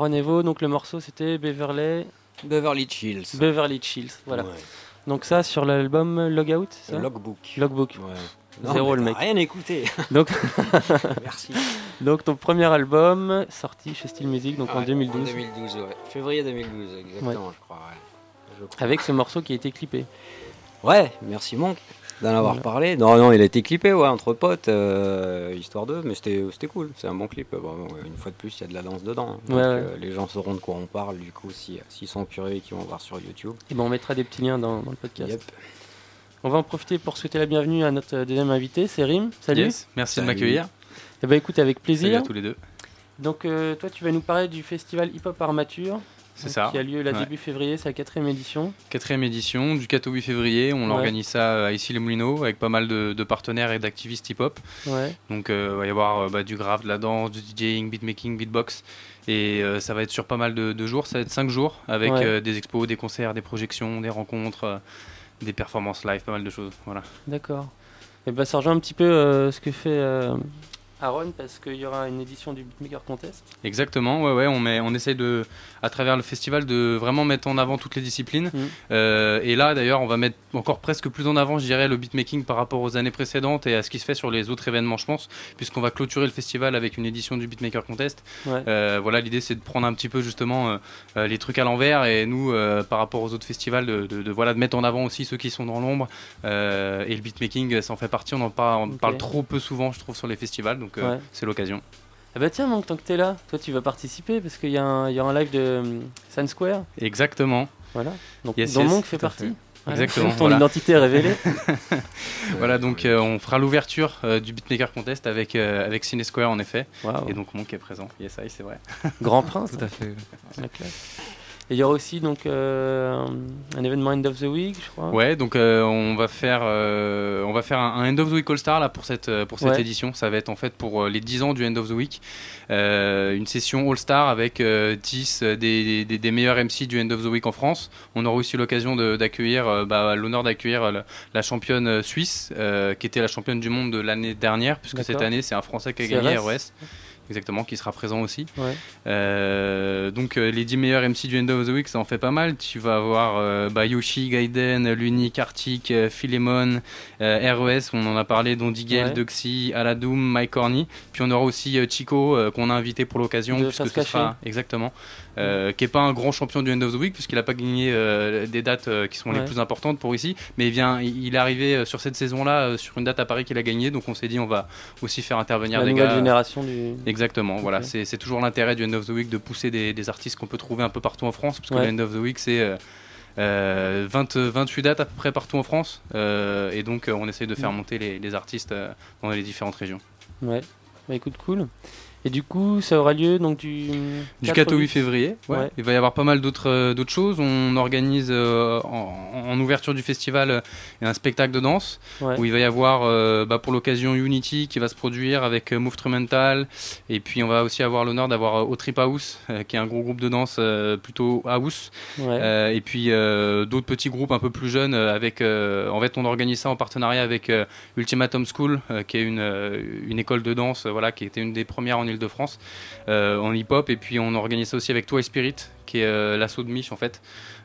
Aaron Evo, donc le morceau c'était Beverly. Beverly Chills. Beverly Chills, voilà. Ouais. Donc ça sur l'album Logout, ça? Logbook. Logbook. Non, Zéro le mec. rien écouté. Donc, Merci. donc ton premier album sorti chez Steel Music donc en Ouais, 2012. En 2012, ouais. Février 2012, exactement, crois. Je crois. Avec ce morceau qui a été clippé. Ouais, merci Monk d'en avoir Voilà. parlé. Non, non, il a été clippé, ouais, entre potes, euh, histoire d'eux, mais c'était c'était cool. C'est un bon clip. Bon, une fois de plus, il y a de la danse dedans. hein. Donc, Ouais, ouais. euh, les gens sauront de quoi on parle, du coup, si- s'ils sont curieux et qu'ils vont voir sur YouTube. Et ben on mettra des petits liens dans, dans le podcast. Yep. On va en profiter pour souhaiter la bienvenue à notre deuxième invité, c'est Rim. Salut. Yes, merci de m'accueillir. Eh ben écoute, avec plaisir. Salut à tous les deux. Donc euh, toi, tu vas nous parler du festival Hip Hop Armature. C'est donc, ça. Qui a lieu là Ouais. début février, c'est la quatrième édition. Quatrième édition, du 4 au 8 février. On Ouais. organise ça à ici les Moulineaux avec pas mal de, de partenaires et d'activistes hip-hop. Ouais. Donc euh, il va y avoir euh, bah, du graphe, de la danse, du DJing, beatmaking, beatbox. Et euh, ça va être sur pas mal de, de jours. Ça va être 5 jours avec Ouais. euh, des expos, des concerts, des projections, des rencontres, euh, des performances live, pas mal de choses. Voilà. D'accord. Et ben ça rejoint un petit peu euh, ce que fait euh, Aaron parce qu'il y aura une édition du Beatmaker Contest. Exactement, ouais, ouais, on, met, on essaie de, à travers le festival de vraiment mettre en avant toutes les disciplines. Mhm. Euh, et là, d'ailleurs, on va mettre encore presque plus en avant, je dirais, le beatmaking par rapport aux années précédentes et à ce qui se fait sur les autres événements, je pense, puisqu'on va clôturer le festival avec une édition du Beatmaker Contest. Ouais. Euh, voilà, l'idée, c'est de prendre un petit peu justement euh, les trucs à l'envers et nous, par rapport aux autres festivals, de, de- de, voilà, de mettre en avant aussi ceux qui sont dans l'ombre. Et le beatmaking, ça en fait partie. On en parle, on Ok. parle trop peu souvent, je trouve, sur les festivals, donc euh, Ouais. c'est l'occasion. Ah bah tiens, donc tant que t'es là, toi tu vas participer parce qu'il y, a y aura un live de euh, Sun Square. Exactement. Voilà. Donc Yes, dont yes, Monk fait partie. fait. Voilà. Exactement. Ton voilà. identité est révélée. voilà, donc euh, on fera l'ouverture euh, du Beatmaker Contest avec, euh, avec Cine Square en effet. Et donc Monk est présent. Yes, c'est vrai. Grand Prince. Tout à fait. Et il y aura aussi donc euh, un événement End of the Week, je crois. Ouais, donc euh, on va faire, euh, on va faire un, un End of the Week All Star là pour cette, pour cette Ouais. édition. Ça va être en fait pour les 10 ans du End of the Week. Une session All Star avec euh, 10 euh, des, des- des meilleurs MC du End of the Week en France. On aura aussi l'occasion d'accueillir, bah, l'honneur d'accueillir la, la championne suisse, qui était la championne du monde de l'année dernière, puisque cette année c'est un Français qui a gagné ROS. Exactement, qui sera présent aussi. Ouais. Euh, donc euh, les 10 meilleurs MC du End of the Week, ça en fait pas mal. Tu vas avoir euh, bah, Yoshi, Gaiden, Luni, Kartik, euh, Philemon, RES, on en a parlé, dont Digel, Ouais. Duxy, Aladoum, Mike Corny. Puis on aura aussi Chico qu'on a invité pour l'occasion, puisque ce sera exactement, euh, qui est pas un grand champion du End of the Week puisqu'il a pas gagné euh, des dates euh, qui sont les plus importantes pour ici, mais il vient, il est arrivé sur cette saison-là sur une date à Paris qu'il a gagné, donc on s'est dit on va aussi faire intervenir La des nouvelle gars. génération du. Exactement, voilà, c'est c'est toujours l'intérêt du End of the Week de pousser des, des artistes qu'on peut trouver un peu partout en France, parce que Ouais. le End of the Week c'est euh, euh, 20, 28 dates à peu près partout en France, euh, et donc euh, on essaye de faire Mm. monter les, les artistes dans les différentes régions. Ouais. Bah écoute, cool. Et du coup, ça aura lieu donc du. Du 4 au 8 février, ouais. Ouais. il va y avoir pas mal d'autres euh, d'autres choses. On organise euh, en, en ouverture du festival euh, un spectacle de danse Ouais. où il va y avoir bah, pour l'occasion Unity qui va se produire avec Move Instrumental et puis on va aussi avoir l'honneur d'avoir euh, Trip House qui est un gros groupe de danse plutôt house Ouais. Et puis d'autres petits groupes un peu plus jeunes avec en fait on organise ça en partenariat avec Ultimatum School qui est une, une école de danse voilà qui était une des premières en Ile-de-France euh, en hip-hop. Et puis on organise ça aussi avec Toi Spirit, qui est euh, l'assaut de Mich en fait.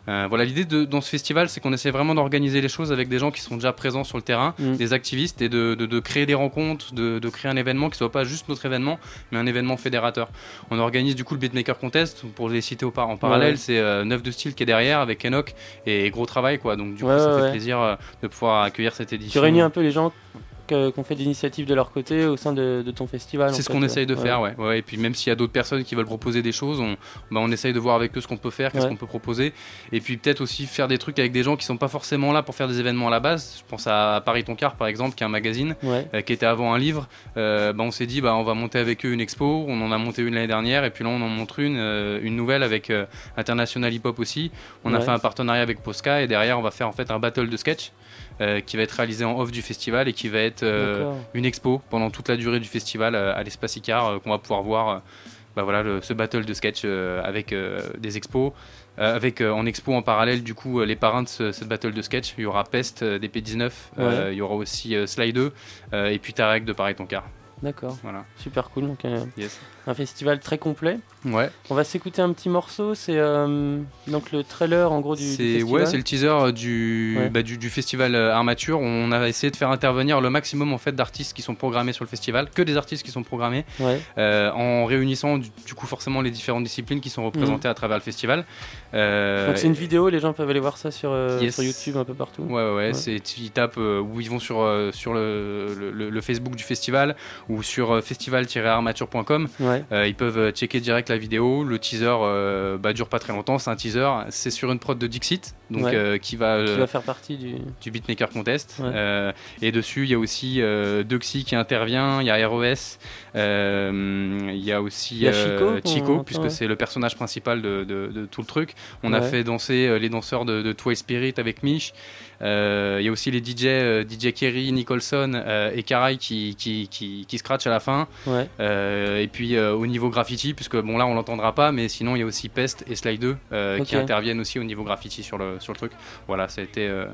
Euh, voilà, l'idée de- dans ce festival, c'est qu'on essaie vraiment d'organiser les choses avec des gens qui sont déjà présents sur le terrain, Mm. des activistes, et de, de- de créer des rencontres, de, de créer un événement qui soit pas juste notre événement, mais un événement fédérateur. On organise du coup le Beatmaker Contest, pour les citer au par- en parallèle, Ouais. c'est euh, Neuf de Style qui est derrière avec Enoch, et gros travail quoi. Donc du coup, ça ouais, fait plaisir euh, de pouvoir accueillir cette Tu édition. réunis un peu les gens ont fait d'initiatives de leur côté au sein de, de ton festival. C'est ce qu'on essaye de faire, ouais. ouais. Et puis même s'il y a d'autres personnes qui veulent proposer des choses, on, bah, on essaye de voir avec eux ce qu'on peut faire, qu'est-ce qu'on peut proposer. Et puis peut-être aussi faire des trucs avec des gens qui sont pas forcément là pour faire des événements à la base. Je pense à Paris Toncar par exemple, qui est un magazine euh, qui était avant un livre. Euh, bah, on s'est dit, bah, on va monter avec eux une expo. On en a monté une l'année dernière et puis là on en montre une, euh, une nouvelle avec euh, International Hip Hop aussi. On a fait un partenariat avec Posca et derrière on va faire en fait un battle de sketch. Euh, qui va être réalisé en off du festival et qui va être euh, une expo pendant toute la durée du festival euh, à l'espace Icar qu'on va pouvoir voir bah voilà, le- ce battle de sketch avec des expos. Avec en expo en parallèle du coup les parrains de ce- cette battle de sketch. Il y aura Pest euh, des P19, euh, Ouais. il y aura aussi Sly 2 euh, et puis Tarek de Paris Toncar. D'accord. Voilà. Super cool. Donc, Yes. Un festival très complet. Ouais. On va s'écouter un petit morceau. C'est euh, donc le trailer en gros du, festival. ouais, c'est le teaser euh, du, Ouais. bah, du, du festival euh, Armature. On a essayé de faire intervenir le maximum en fait d'artistes qui sont programmés sur le festival, que des artistes qui sont programmés, Ouais. euh, en réunissant du, du coup forcément les différentes disciplines qui sont représentées à travers le festival. Euh, Mhm. Donc c'est une vidéo, les gens peuvent aller voir ça sur, Yes. sur YouTube un peu partout. Ouais, ouais, c'est ils tapent où ils vont sur, sur le, le- le- le Facebook du festival ou sur festival-armature.com. Ouais. Euh, ils peuvent checker direct la vidéo. Le teaser euh, bah, dure pas très longtemps, c'est un teaser. C'est sur une prod de Dixit, donc Ouais. euh, qui va Qui euh, va faire partie du. du Beatmaker Contest. Ouais. Et dessus, il y a aussi Duxy qui intervient, il y a ROS, il y a aussi Il y a Chico, puisque c'est le personnage principal de, de- de tout le truc. On a fait danser les danseurs de, de Toy Spirit avec Mich. Euh, il y a aussi les DJ, euh, DJ Kerry, Nicholson euh, et Karai qui, qui, qui, qui scratch à la fin. Ouais. Euh, et puis euh, au niveau graffiti, puisque bon là on l'entendra pas, mais sinon il y a aussi Pest et Sly 2 euh, qui interviennent aussi au niveau graffiti sur le, sur le truc. Voilà, ça a été euh,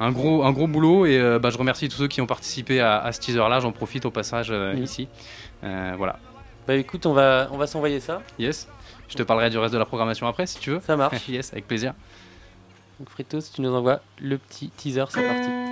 un, gros, un gros boulot et euh, bah, je remercie tous ceux qui ont participé à, à ce teaser là. J'en profite au passage euh, Mhm. ici. Euh, voilà. Bah écoute, on va, on va s'envoyer ça. Yes. Je te parlerai du reste de la programmation après si tu veux. Ça marche. yes, avec plaisir. Donc Fritos, tu nous envoies le petit teaser, c'est parti.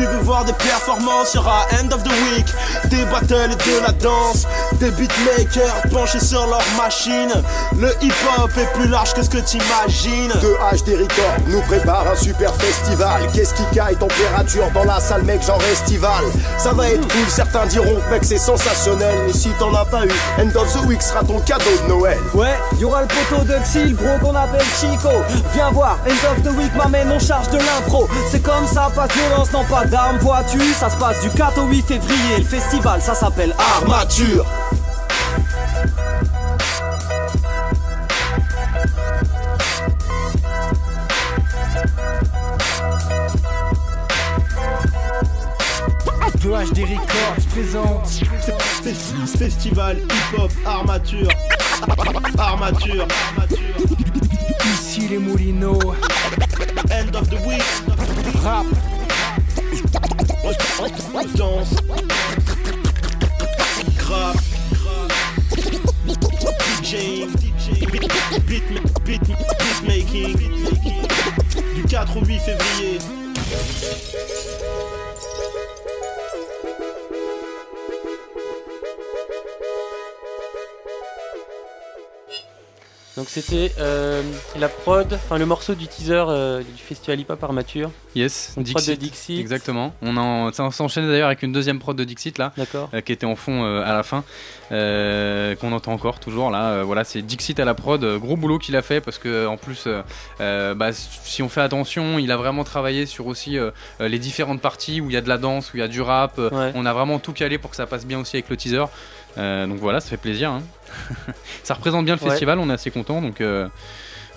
Tu veux voir des performances, y'aura End of the Week, des battles et de la danse, des beatmakers penchés sur leur machine. Le hip hop est plus large que ce que t'imagines. De HD Records nous prépare un super festival. Qu'est-ce qui caille température dans la salle, mec, genre estival? Ça va être cool, certains diront, mec, c'est sensationnel. Mais si t'en as pas eu, End of the Week sera ton cadeau de Noël. Ouais, y'aura le poteau de Xil, bro, qu'on appelle Chico. Viens voir, End of the Week m'amène, on charge de l'impro. C'est comme ça, pas de violence, non pas d'armes, vois-tu. Ça se passe du 4 au 8 février. Le festival, ça s'appelle Armature. festival hip-hop armature. Armature. Ici les moulineaux. End of the week. Rap. Danse. Grave. DJ. Beat, beat, beat making. Du 4 au 8 février. Donc c'était euh, la prod, enfin le morceau du teaser euh, du festival hip hop Armature. Yes, prod de Dixit. Exactement. On, en, ça s'enchaîne d'ailleurs avec une deuxième prod de Dixit là, euh, qui était en fond à la fin, qu'on entend encore toujours là. Voilà, c'est Dixit à la prod, gros boulot qu'il a fait parce que en plus, bah, si on fait attention, il a vraiment travaillé sur aussi les différentes parties où il y a de la danse, où il y a du rap. Ouais. On a vraiment tout calé pour que ça passe bien aussi avec le teaser. Euh, donc voilà, ça fait plaisir. hein. ça représente bien le Ouais. festival, on est assez content. Donc euh,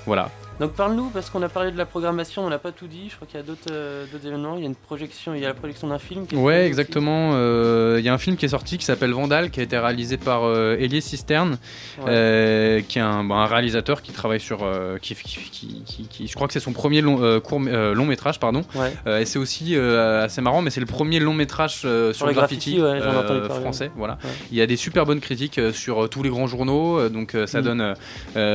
voilà. Donc parle-nous, parce qu'on a parlé de la programmation, on n'a pas tout dit, je crois qu'il y a d'autres euh, d'autres événements, il y a une projection, il y a la projection d'un film. qui Ouais, exactement. Euh, Il y a un film qui est sorti qui s'appelle Vandal, qui a été réalisé par euh, Elie Cisterne, Ouais. euh, qui est un, bon, un réalisateur qui travaille sur. euh, qui, je crois que c'est son premier long, court, long métrage, pardon. Ouais. Et c'est aussi assez marrant, mais c'est le premier long métrage sur le graffiti, ouais, français. Voilà. Il y a des super bonnes critiques sur tous les grands journaux, donc ça Mm. donne,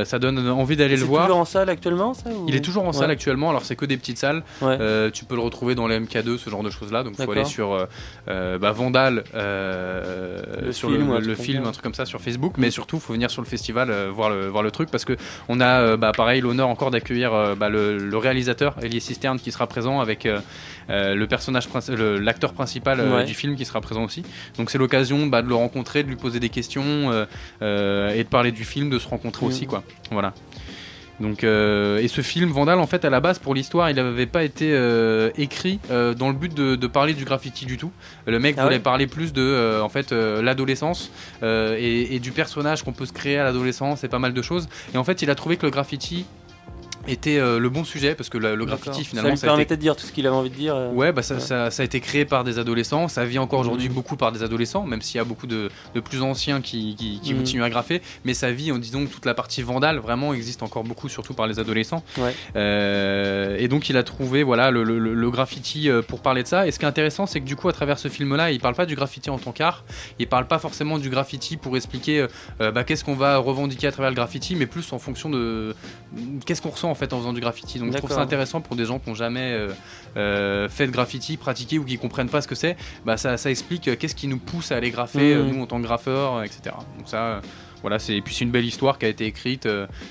ça donne envie d'aller le C'est voir. en salle actuellement ça ou- Il est toujours en salle Ouais. actuellement, alors c'est que des petites salles. Ouais. Euh, tu peux le retrouver dans les MK2, ce genre de choses-là. Donc il faut aller sur euh, euh, bah, Vandal, Le sur film le, film, un truc comme ça sur Facebook. Mais surtout, il faut venir sur le festival voir, le, voir le truc parce que on a bah, pareil l'honneur encore d'accueillir bah, le, le réalisateur Elie Cisterne qui sera présent avec le personnage, l'acteur principal Ouais. du film qui sera présent aussi. Donc c'est l'occasion de le rencontrer, de lui poser des questions et de parler du film, de se rencontrer aussi quoi. Voilà. Donc, euh, et ce film Vandal, en fait, à la base, pour l'histoire, il n'avait pas été euh, écrit euh, dans le but de, de parler du graffiti du tout. Le mec Ah voulait ouais parler plus de, euh, en fait, euh, l'adolescence euh, et, et du personnage qu'on peut se créer à l'adolescence et pas mal de choses. Et en fait, il a trouvé que le graffiti était euh, le bon sujet parce que le, le graffiti finalement ça lui ça a été- permettait de dire tout ce qu'il avait envie de dire. euh, Ouais, bah ça, ouais. Ça, ça a été créé par des adolescents, ça vit encore aujourd'hui Mhm. beaucoup par des adolescents, même s'il y a beaucoup de, de plus anciens qui, qui, qui Mhm. continuent à graffer, mais ça vit, en disant que toute la partie vandale vraiment existe encore beaucoup, surtout par les adolescents. Ouais. Euh, et donc il a trouvé voilà le, le- le graffiti euh, pour parler de ça. Et ce qui est intéressant, c'est que du coup à travers ce film-là, il parle pas du graffiti en tant qu'art, il parle pas forcément du graffiti pour expliquer bah, qu'est-ce qu'on va revendiquer à travers le graffiti, mais plus en fonction de qu'est-ce qu'on ressent en fait en faisant du graffiti. Donc je trouve ça intéressant pour des gens qui n'ont jamais euh, euh, fait de graffiti, pratiqué ou qui comprennent pas ce que c'est. Bah ça, ça explique euh, qu'est-ce qui nous pousse à aller graffer euh, nous en tant que graffeurs, etc. Donc ça. voilà, c'est et puis c'est une belle histoire qui a été écrite.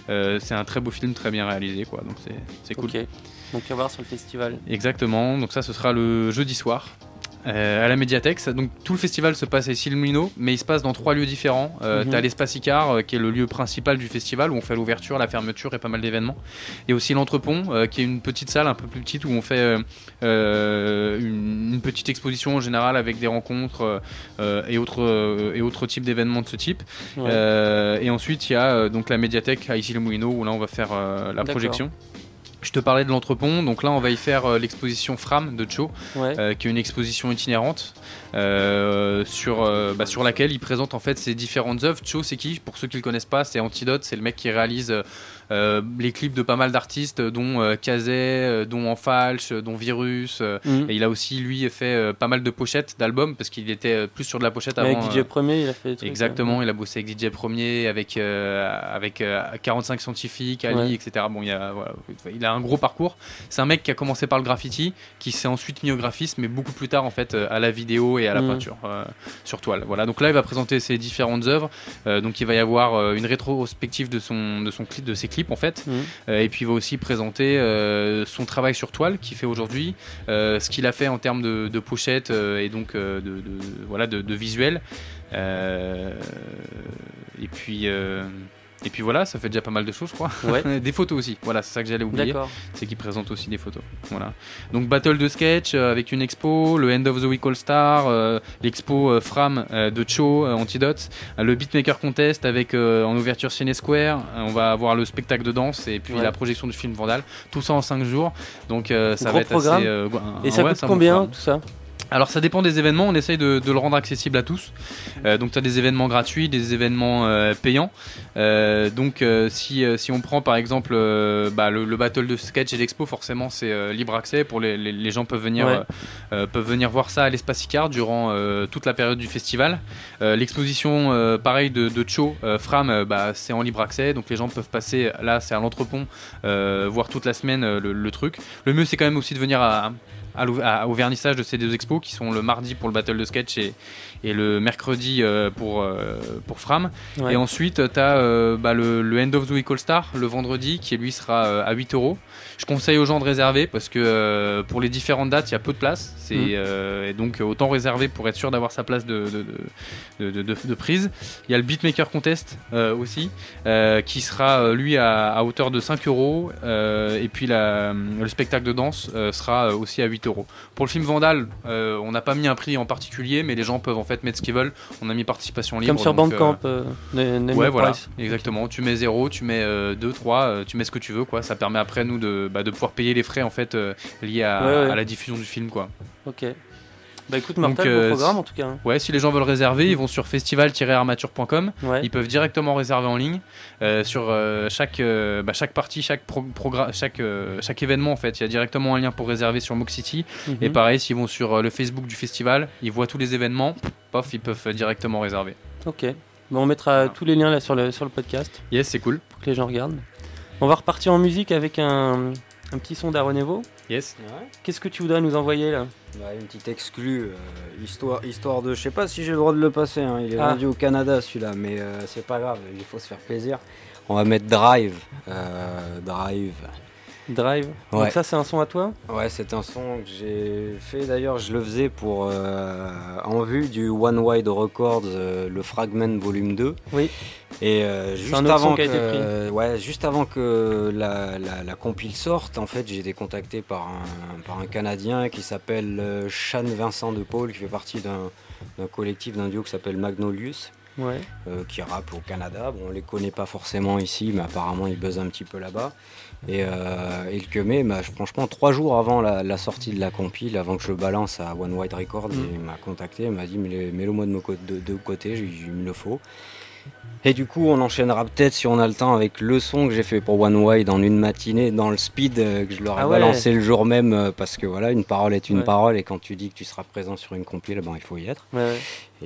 c'est un très beau film, très bien réalisé, quoi. Donc c'est cool. Donc à voir sur le festival. Exactement, donc ça ce sera le jeudi soir. Euh, à la médiathèque, Ça- donc tout le festival se passe à Issy-les-Moulineaux, mais il se passe dans trois lieux différents. Euh, Mhm. T'as l'espace Icare, euh, qui est le lieu principal du festival où on fait l'ouverture, la fermeture et pas mal d'événements. Il y a aussi l'entrepont, euh, qui est une petite salle un peu plus petite où on fait une, une petite exposition en général avec des rencontres et autres et autres types d'événements de ce type. Ouais. Et ensuite il y a donc la médiathèque à Issy-les-Moulineaux où là on va faire la projection. Je te parlais de l'entrepont, donc là on va y faire euh, l'exposition Fram de Cho, Ouais. euh, qui est une exposition itinérante euh, sur, euh, bah, sur laquelle il présente en fait ses différentes œuvres. Cho c'est qui? Pour ceux qui le connaissent pas, c'est Antidote, c'est le mec qui réalise euh, euh, les clips de pas mal d'artistes, dont euh, Kazé, euh, dont Enfalch, euh, dont Virus. euh, Mhm. Et il a aussi lui fait euh, pas mal de pochettes d'albums parce qu'il était euh, plus sur de la pochette avant. Avec DJ euh, Premier, il a fait des trucs, Exactement, il a bossé avec DJ Premier, avec, euh, avec euh, 45 scientifiques, Ali, Ouais. etc. Bon, il, a, voilà, il a un gros parcours. C'est un mec qui a commencé par le graffiti, qui s'est ensuite mis au graphisme, mais beaucoup plus tard en fait euh, à la vidéo et à la Mhm. peinture euh, sur toile. Voilà, donc là il va présenter ses différentes œuvres. Euh, donc il va y avoir euh, une rétrospective de son, de son de ses clips en fait. Mhm. Euh, et puis il va aussi présenter euh, son travail sur toile qu'il fait aujourd'hui, euh, ce qu'il a fait en termes de, de pochettes et donc de, de- voilà de, de visuels. Euh, et puis et puis voilà, ça fait déjà pas mal de choses, je crois. Ouais. des photos aussi. Voilà, c'est ça que j'allais oublier. C'est qu'il présente aussi des photos. Voilà. Donc battle de sketch euh, avec une expo, le End of the Week All Star, euh, l'expo euh, Fram euh, de Cho, Antidote, le Beatmaker Contest avec en ouverture Ciné Square. On va avoir le spectacle de danse et puis Ouais. la projection du film Vandal. Tout ça en 5 jours. Donc ça va être programme. assez. Et ça ouais, coûte bon combien tout ça? Alors ça dépend des événements, on essaye de, de le rendre accessible à tous. Euh, donc tu as des événements gratuits, des événements euh, payants. Euh, donc si, si on prend par exemple bah, le, le battle de sketch et l'expo, forcément c'est libre accès pour les, les, les gens peuvent venir Ouais. peuvent venir voir ça à l'espace Icard durant toute la période du festival. L'exposition pareil de, de Cho Fram, bah, c'est en libre accès, donc les gens peuvent passer là, c'est à l'entrepont, voir toute la semaine le, le truc. Le mieux c'est quand même aussi de venir à, au vernissage de ces deux expos qui sont le mardi pour le battle de sketch et, et le mercredi euh, pour, euh, pour Fram. Ouais. Et ensuite, tu as le, le End of the Week All Star le vendredi qui lui sera euh, à 8 euros. Je conseille aux gens de réserver parce que euh, pour les différentes dates, il y a peu de place. C'est, Mhm. euh, et donc autant réserver pour être sûr d'avoir sa place de, de, de, prise. Il y a le Beatmaker Contest euh, aussi euh, qui sera euh, lui à, à hauteur de 5 euros. Euh, et puis la- le spectacle de danse euh, sera euh, aussi à 8 euros. Pour le film Vandal, euh, on n'a pas mis un prix en particulier, mais les gens peuvent en fait mettre ce qu'ils veulent. On a mis participation libre. Comme sur donc, Bandcamp, euh, name ouais, voilà, price. exactement. Tu mets 0, tu mets 2, 3, tu mets ce que tu veux, quoi. Ça permet après nous de, bah, de pouvoir payer les frais en fait euh, liés à, Ouais, ouais. à la diffusion du film, quoi. Ok. Bah écoute, Martin, Donc, euh, programme en tout cas. hein. Ouais, si les gens veulent réserver, ils vont sur festival-armature.com. Ouais. Ils peuvent directement réserver en ligne. Euh, sur euh, chaque, bah, chaque partie, chaque, chaque, chaque événement, en fait, il y a directement un lien pour réserver sur Mock City. Mhm. Et pareil, s'ils vont sur le Facebook du festival, ils voient tous les événements, pof, ils peuvent directement réserver. Ok. Bon, on mettra tous les liens là sur le, sur le podcast. Yes, c'est cool. Pour que les gens regardent. On va repartir en musique avec un, un petit son d'Aronevo. Yes. Qu'est-ce que tu voudrais nous envoyer là? Bah, une petite exclue, euh, histoire, histoire de. Je sais pas si j'ai le droit de le passer, hein, il est Ah. vendu au Canada celui-là, mais euh, c'est pas grave, il faut se faire plaisir. On va mettre Drive. euh, Drive. Drive. Ouais. Donc ça, c'est un son à toi Ouais, c'est un son que j'ai fait d'ailleurs, je le faisais pour euh, en vue du One Wide Records, euh, le Fragment Volume 2. Oui. Et euh, juste, avant que, pris. ouais, juste avant que la, la, la compile sorte, en fait, j'ai été contacté par un, par un Canadien qui s'appelle Sean Vincent de Paul, qui fait partie d'un d'un collectif, d'un duo qui s'appelle Magnolius. Ouais. euh, qui rappe au Canada. Bon, on les connaît pas forcément ici, mais apparemment ils buzzent un petit peu là-bas. Et, euh, et le Kemé, bah, franchement, trois jours avant la, la sortie de la compile, avant que je le balance à One White Records, Mm. il m'a contacté, il m'a dit mets-le moi de, de, de côté, il me le faut. Et du coup, on enchaînera peut-être si on a le temps avec le son que j'ai fait pour One Wide en une matinée dans le speed euh, que je leur ai Ah ouais. balancé le jour même euh, parce que voilà, une parole est une Ouais. parole et quand tu dis que tu seras présent sur une compile, ben, il faut y être. Ouais.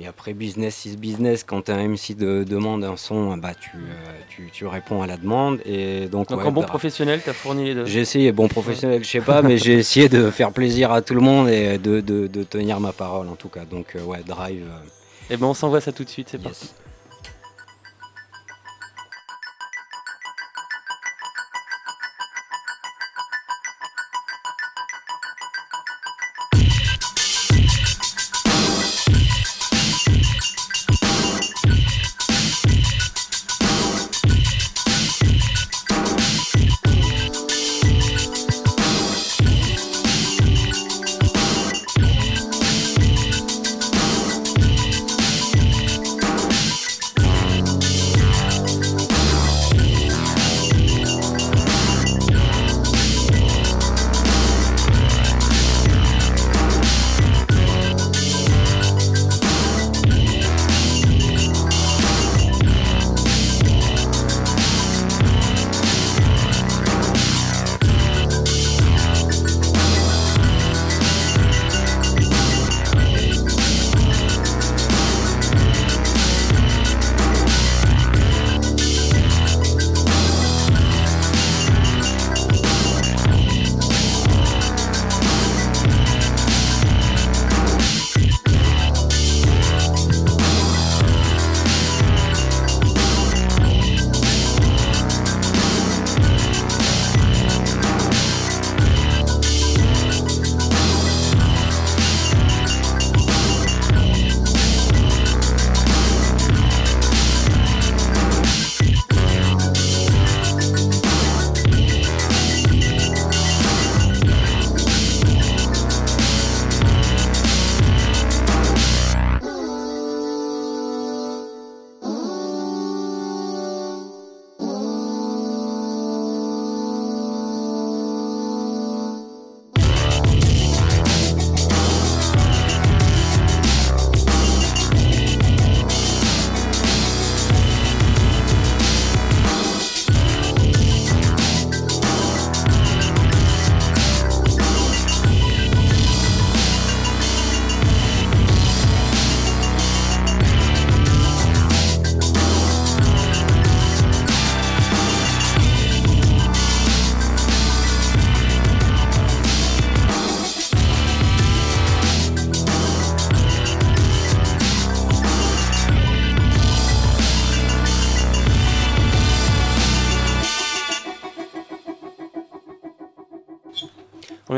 Et après, business is business, quand un MC de, demande un son, bah, tu, euh, tu, tu réponds à la demande. Et donc, Donc en bon bah, professionnel, t'as fourni les deux. J'ai essayé, bon professionnel, je sais pas, mais j'ai essayé de faire plaisir à tout le monde et de, de, de tenir ma parole en tout cas. Donc, ouais, drive. Et ben on s'envoie ça tout de suite, c'est parti.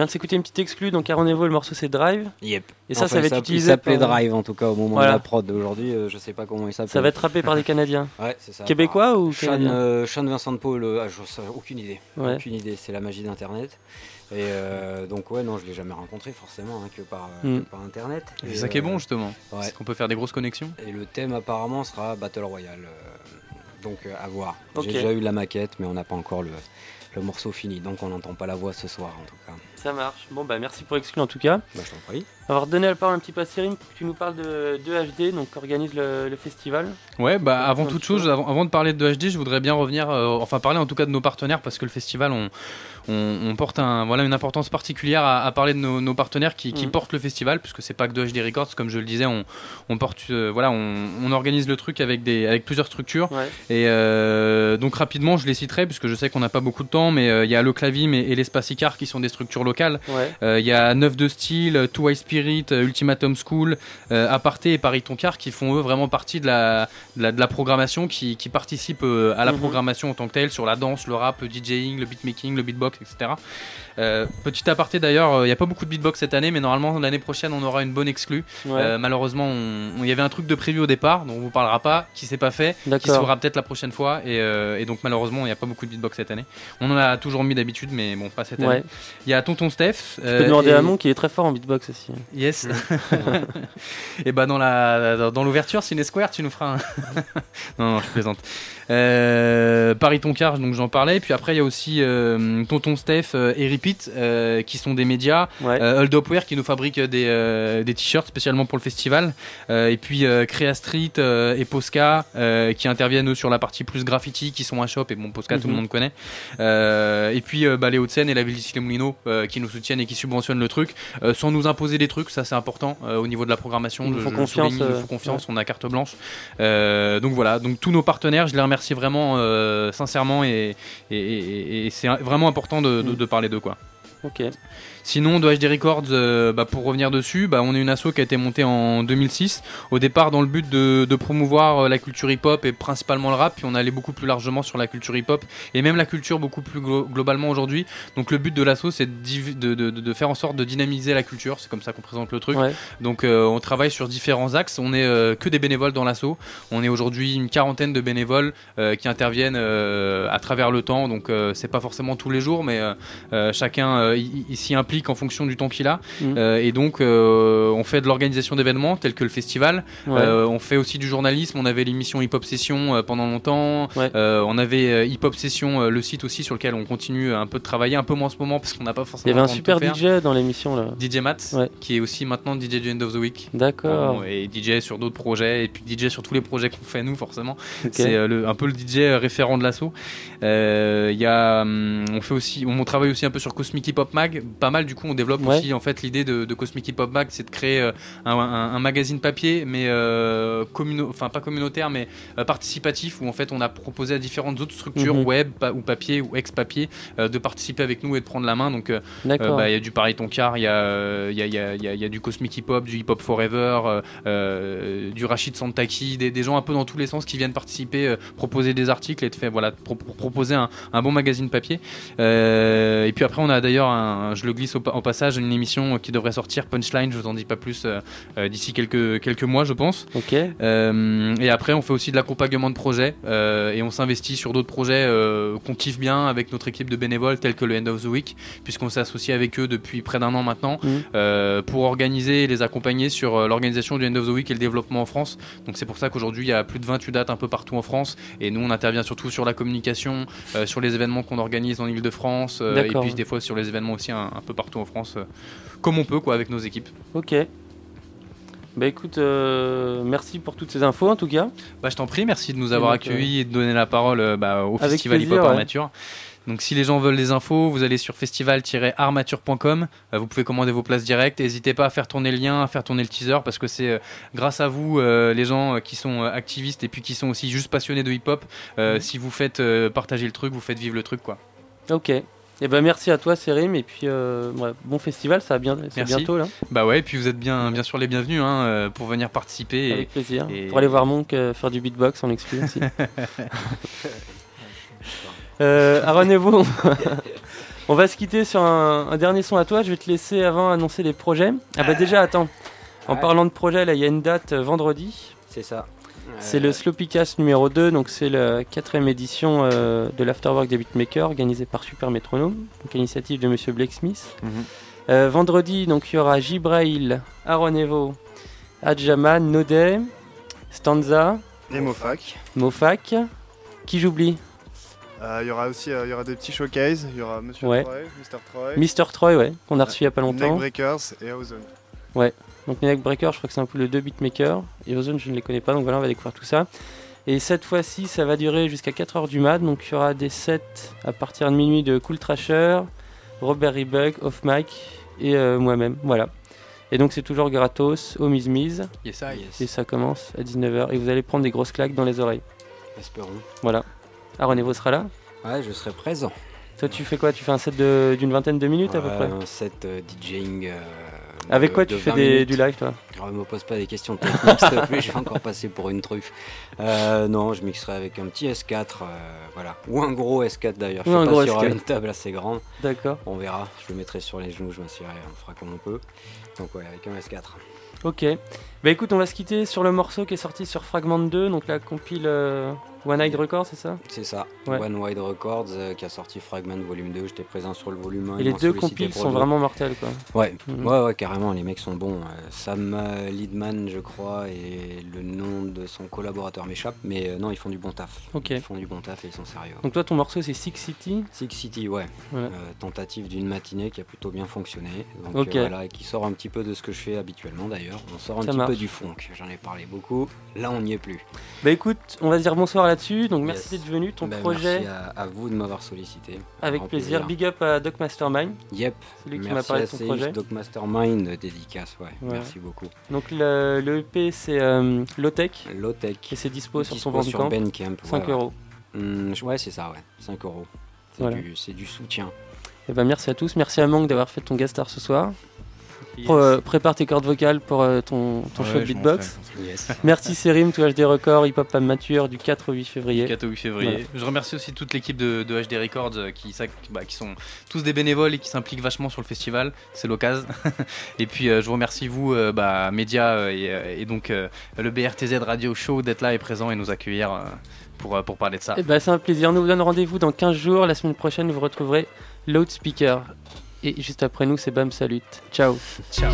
Vient de s'écouter une petite exclue, donc à Renévo, le morceau c'est Drive. Yep. Et ça, Enfin, ça va être utilisé. Il s'appelait par- Drive en tout cas au moment Voilà. de la prod d'aujourd'hui. euh, je sais pas comment il s'appelle. Ça va être rappé par des Canadiens. Ouais, c'est ça. Québécois ou Sean, Canadiens euh, Sean Vincent de Paul, euh, ah, je sais aucune idée. Ouais. Aucune idée, c'est la magie d'internet. Et euh, donc ouais, non, je l'ai jamais rencontré forcément hein, que, par, euh, Mm. que par internet. C'est ça qui est euh, bon justement. ouais. C'est qu'on peut faire des grosses connexions. Et le thème apparemment sera Battle Royale. euh, donc euh, à voir. J'ai déjà eu la maquette, mais on n'a pas encore le, le morceau fini, donc on n'entend pas la voix ce soir en tout cas. Ça marche. Bon, bah merci pour l'exclu en tout cas. Bah, je t'en prie. On va redonner la parole un petit peu à Cyril pour que tu nous parles de, de HD, donc organise le, le festival. Ouais, bah avant toute chose, avant, avant de parler de HD, je voudrais bien revenir, euh, enfin parler en tout cas de nos partenaires parce que le festival, on, on, on porte un, voilà, une importance particulière à, à parler de nos, nos partenaires qui, qui Mhm. portent le festival, puisque c'est pas que de HD Records, comme je le disais, on, on porte, euh, voilà, on, on organise le truc avec des, avec plusieurs structures. Ouais. Et euh, donc rapidement, je les citerai puisque je sais qu'on n'a pas beaucoup de temps, mais euh, il y a le Clavim et, et l'Espace Icar qui sont des structures locales. Ouais. Il y a 9 de style, Two High Spirit, Ultimatum School, Aparté et Paris Toncar qui font eux vraiment partie de la, de la, de la programmation, qui, qui participent à la Mhm. programmation en tant que telle sur la danse, le rap, le DJing, le beatmaking, le beatbox, etc. Euh, petit aparté d'ailleurs, euh, il n'y a pas beaucoup de beatbox cette année, mais normalement l'année prochaine on aura une bonne exclue. Ouais. Euh, malheureusement, il y avait un truc de prévu au départ, dont on vous parlera pas, qui s'est pas fait, qui se fera peut-être la prochaine fois, et, et donc malheureusement il n'y a pas beaucoup de beatbox cette année. On en a toujours mis d'habitude, mais bon, pas cette année. Il y a Tonton Steph. Tu peux demander à Mon qui est très fort en beatbox aussi. Yes. et bah dans la dans- dans l'ouverture Ciné Square, tu nous feras un. non, non, je plaisante. Euh, Paris Toncar, donc j'en parlais. Puis après il y a aussi euh, Tonton Steph euh, et Repeat qui sont des médias. Ouais. Hold Up Wear qui nous fabrique des des t-shirts spécialement pour le festival. Et puis Crea Street et Posca qui interviennent eux sur la partie plus graffiti, qui sont un shop et bon Posca tout le Mhm. monde connaît. Et puis bah, les Hauts-de-Seine et la ville les euh, qui nous soutiennent et qui subventionnent le truc sans nous imposer des trucs, ça c'est important au niveau de la programmation. Ils nous font confiance, souligne, ils nous font confiance, on a carte blanche. Donc voilà, donc tous nos partenaires, je les remercie vraiment euh, sincèrement et, et, et- et c'est vraiment important de, de- de parler d'eux quoi. Ok. Sinon, de HD Records, euh, bah, pour revenir dessus, bah, on est une asso qui a été montée en 2006, au départ dans le but de, de promouvoir euh, la culture hip-hop et principalement le rap, puis on allait beaucoup plus largement sur la culture hip-hop et même la culture beaucoup plus glo- globalement aujourd'hui. Donc le but de l'asso, c'est de, faire en sorte de dynamiser la culture, c'est comme ça qu'on présente le truc. Ouais. Donc euh, on travaille sur différents axes, on est euh, que des bénévoles dans l'asso, on est aujourd'hui une quarantaine de bénévoles qui interviennent à travers le temps, donc c'est pas forcément tous les jours, mais chacun euh, il il en fonction du temps qu'il a. Mhm. Euh, et donc euh, on fait de l'organisation d'événements tels que le festival, Ouais. Euh, on fait aussi du journalisme, on avait l'émission Hip Hop Session pendant longtemps, Ouais. On avait Hip Hop Session, le site aussi sur lequel on continue un peu de travailler, un peu moins en ce moment parce qu'on n'a pas Il forcément y avait un super. DJ dans l'émission là. DJ Matt, Ouais. qui est aussi maintenant DJ du End of the Week. D'accord. Et DJ sur d'autres projets, et puis DJ sur tous les projets qu'on fait nous, forcément. Ok. C'est un peu le DJ référent de l'assaut. Il y a, hum, on fait aussi, on travaille aussi un peu sur Cosmic Hip Hop Mag, pas mal. Du coup, on développe Ouais. aussi en fait l'idée de, de Cosmic Hip Hop Mag, c'est de créer euh, un, un- un magazine papier, mais euh, enfin pas communautaire, mais euh, participatif, où en fait on a proposé à différentes autres structures Mhm. web pa- ou papier ou ex-papier de participer avec nous et de prendre la main. Donc, bah, il y a du Paris Toncar, il y a, y, a, y, a, y y a du Cosmic Hip Hop, du Hip Hop Forever, du Rachid Santaki, des, des gens un peu dans tous les sens qui viennent participer, proposer des articles et de faire, voilà, pro- pro- proposer un, un bon magazine papier. Et puis après, on a d'ailleurs, je le glisse au, pa- au passage, une émission qui devrait sortir, Punchline, je vous en dis pas plus, euh, euh, d'ici quelques, quelques mois, je pense. Ok. Euh, et après, on fait aussi de l'accompagnement de projets euh, et on s'investit sur d'autres projets euh, qu'on kiffe bien avec notre équipe de bénévoles, tels que le End of the Week, puisqu'on s'est associé avec eux depuis près d'un an maintenant euh, pour organiser et les accompagner sur euh, l'organisation du End of the Week et le développement en France. Donc c'est pour ça qu'aujourd'hui, il y a plus de 28 dates un peu partout en France et nous, on intervient surtout sur la communication, euh, sur les événements qu'on organise en Ile-de-France euh, et puis des fois sur les événements aussi un, un peu partout en France, euh, comme on peut, quoi, avec nos équipes. Ok. Bah écoute, euh, merci pour toutes ces infos en tout cas. Bah, je t'en prie, merci de nous avoir accueillis et de donner la parole euh, bah, au Avec Festival Hip Hop ouais. Armature. Donc si les gens veulent des infos, vous allez sur festival-armature.com, euh, vous pouvez commander vos places directes, n'hésitez pas à faire tourner le lien, à faire tourner le teaser, parce que c'est euh, grâce à vous, euh, les gens euh, qui sont euh, activistes et puis qui sont aussi juste passionnés de hip-hop, euh, si vous faites euh, partager le truc, vous faites vivre le truc. quoi. Ok. Et ben merci à toi Sérim et puis euh, ouais, bon festival, ça va bien, c'est Merci. bientôt là. Bah ouais, et puis vous êtes bien, bien sûr les bienvenus hein, euh, pour venir participer. et- Avec plaisir. et- Pour aller voir Monk euh, faire du beatbox en exclu aussi. euh, Aaron et vous, On va se quitter sur un, un dernier son à toi. Je vais te laisser avant annoncer les projets. Ah bah déjà, attends. En parlant de projet, là, il y a une date vendredi. C'est ça. C'est le Sloppycast numéro 2, donc c'est la quatrième édition euh, de l'Afterwork des Beatmakers, organisée par Super Metronome, donc à l'initiative de Monsieur Blake Smith. Mhm. Euh, vendredi, donc il y aura Gibrail, Aaron Evo, Adjaman, Nodet, Stanza, Et Mofac. Mofac. Qui j'oublie Euh, Il y aura aussi euh, il y aura des petits showcases. Il y aura Monsieur Ouais. Troy, Mr. Troy. Mister Troy, ouais, qu'on a reçu il y a pas longtemps. Neckbreakers et Ozone. Ouais, donc Neck Breaker, je crois que c'est un peu le deux beatmakers. Et Ozone, je ne les connais pas, donc voilà, on va découvrir tout ça. Et cette fois-ci, ça va durer jusqu'à 4h du mat. Donc il y aura des sets à partir de minuit de Cool Trasher, Robert Rebuck, Off Mic et euh, moi-même. Voilà. Et donc c'est toujours gratos, au mise mise. Yes, I, yes. Et ça commence à 19h. Et vous allez prendre des grosses claques dans les oreilles. Espérons. Voilà. Aaron Evo sera là Ouais, je serai présent. Toi, tu fais quoi? Tu fais un set d'une vingtaine de minutes à peu Ouais, près? Un set euh, DJing. euh, Avec de- quoi de tu fais 20 des- du live, toi Alors, me pose pas des questions techniques, s'il te plaît, je vais encore passer pour une truffe. Euh, non, je mixerai avec un petit S4, euh, voilà. Ou un gros S4 d'ailleurs. Je sais un pas gros s'il y aura S4. une table assez grande. D'accord. On verra. Je le mettrai sur les genoux, je m'assierai, on fera comme on peut. Donc, ouais, avec un S4. Ok. Bah écoute, on va se quitter sur le morceau qui est sorti sur Fragment 2, donc la compile euh, One Eyed Records, c'est ça C'est ça. Ouais. One Wide Records euh, qui a sorti Fragment Volume 2. J'étais présent sur le volume 1. Et les deux compiles sont vraiment mortels, quoi. Ouais, Mhm. ouais, ouais, carrément. Les mecs sont bons. Euh, Sam euh, Liedman, je crois, et le nom de son collaborateur m'échappe. Mais euh, non, ils font du bon taf. Ok. Ils font du bon taf et ils sont sérieux. Donc toi, ton morceau, c'est Six City Six City, ouais. Tentative d'une matinée qui a plutôt bien fonctionné. Donc Ok. voilà, et qui sort un petit peu de ce que je fais habituellement d'ailleurs. On sort un Ça petit marche. peu du funk. J'en ai parlé beaucoup. Là, on n'y est plus. Bah écoute, on va dire bonsoir là-dessus, donc merci d'être venu. Ton Ben, projet, Merci à, à vous de m'avoir sollicité. avec plaisir. Big up à Doc Mastermind. Yep. C'est lui qui m'a Merci parlé de son Safe, projet. Doc Mastermind, dédicace, ouais. Ouais. Merci beaucoup. Donc le, le EP, c'est euh, Lowtech. Lowtech. Et c'est dispo, sur Dispo son sur Bandcamp. Bandcamp, 5 ouais, ouais. euros. Hum, ouais, c'est ça, ouais. 5 euros. C'est Voilà. du, soutien. Et bah merci à tous, merci à Manque d'avoir fait ton guest star ce soir. Euh, prépare tes cordes vocales pour euh, ton, ton Ouais, show de beatbox. Yes. Merci Sérim, tout HD Record, Hip Hop Pas Mature du 4 au 8 février. 4 au 8 février. Voilà. Je remercie aussi toute l'équipe de, de HD Records euh, qui, bah, qui sont tous des bénévoles et qui s'impliquent vachement sur le festival. C'est l'occasion. et puis euh, je vous remercie vous, bah, médias et, et donc le BRTZ Radio Show d'être là et présent et nous accueillir pour, pour parler de ça. Eh ben, c'est un plaisir. Nous vous donne rendez-vous dans 15 jours. La semaine prochaine, vous retrouverez Loudspeaker. Et juste après nous, c'est Bam Salut. Ciao. Ciao.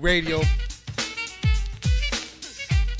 Radio.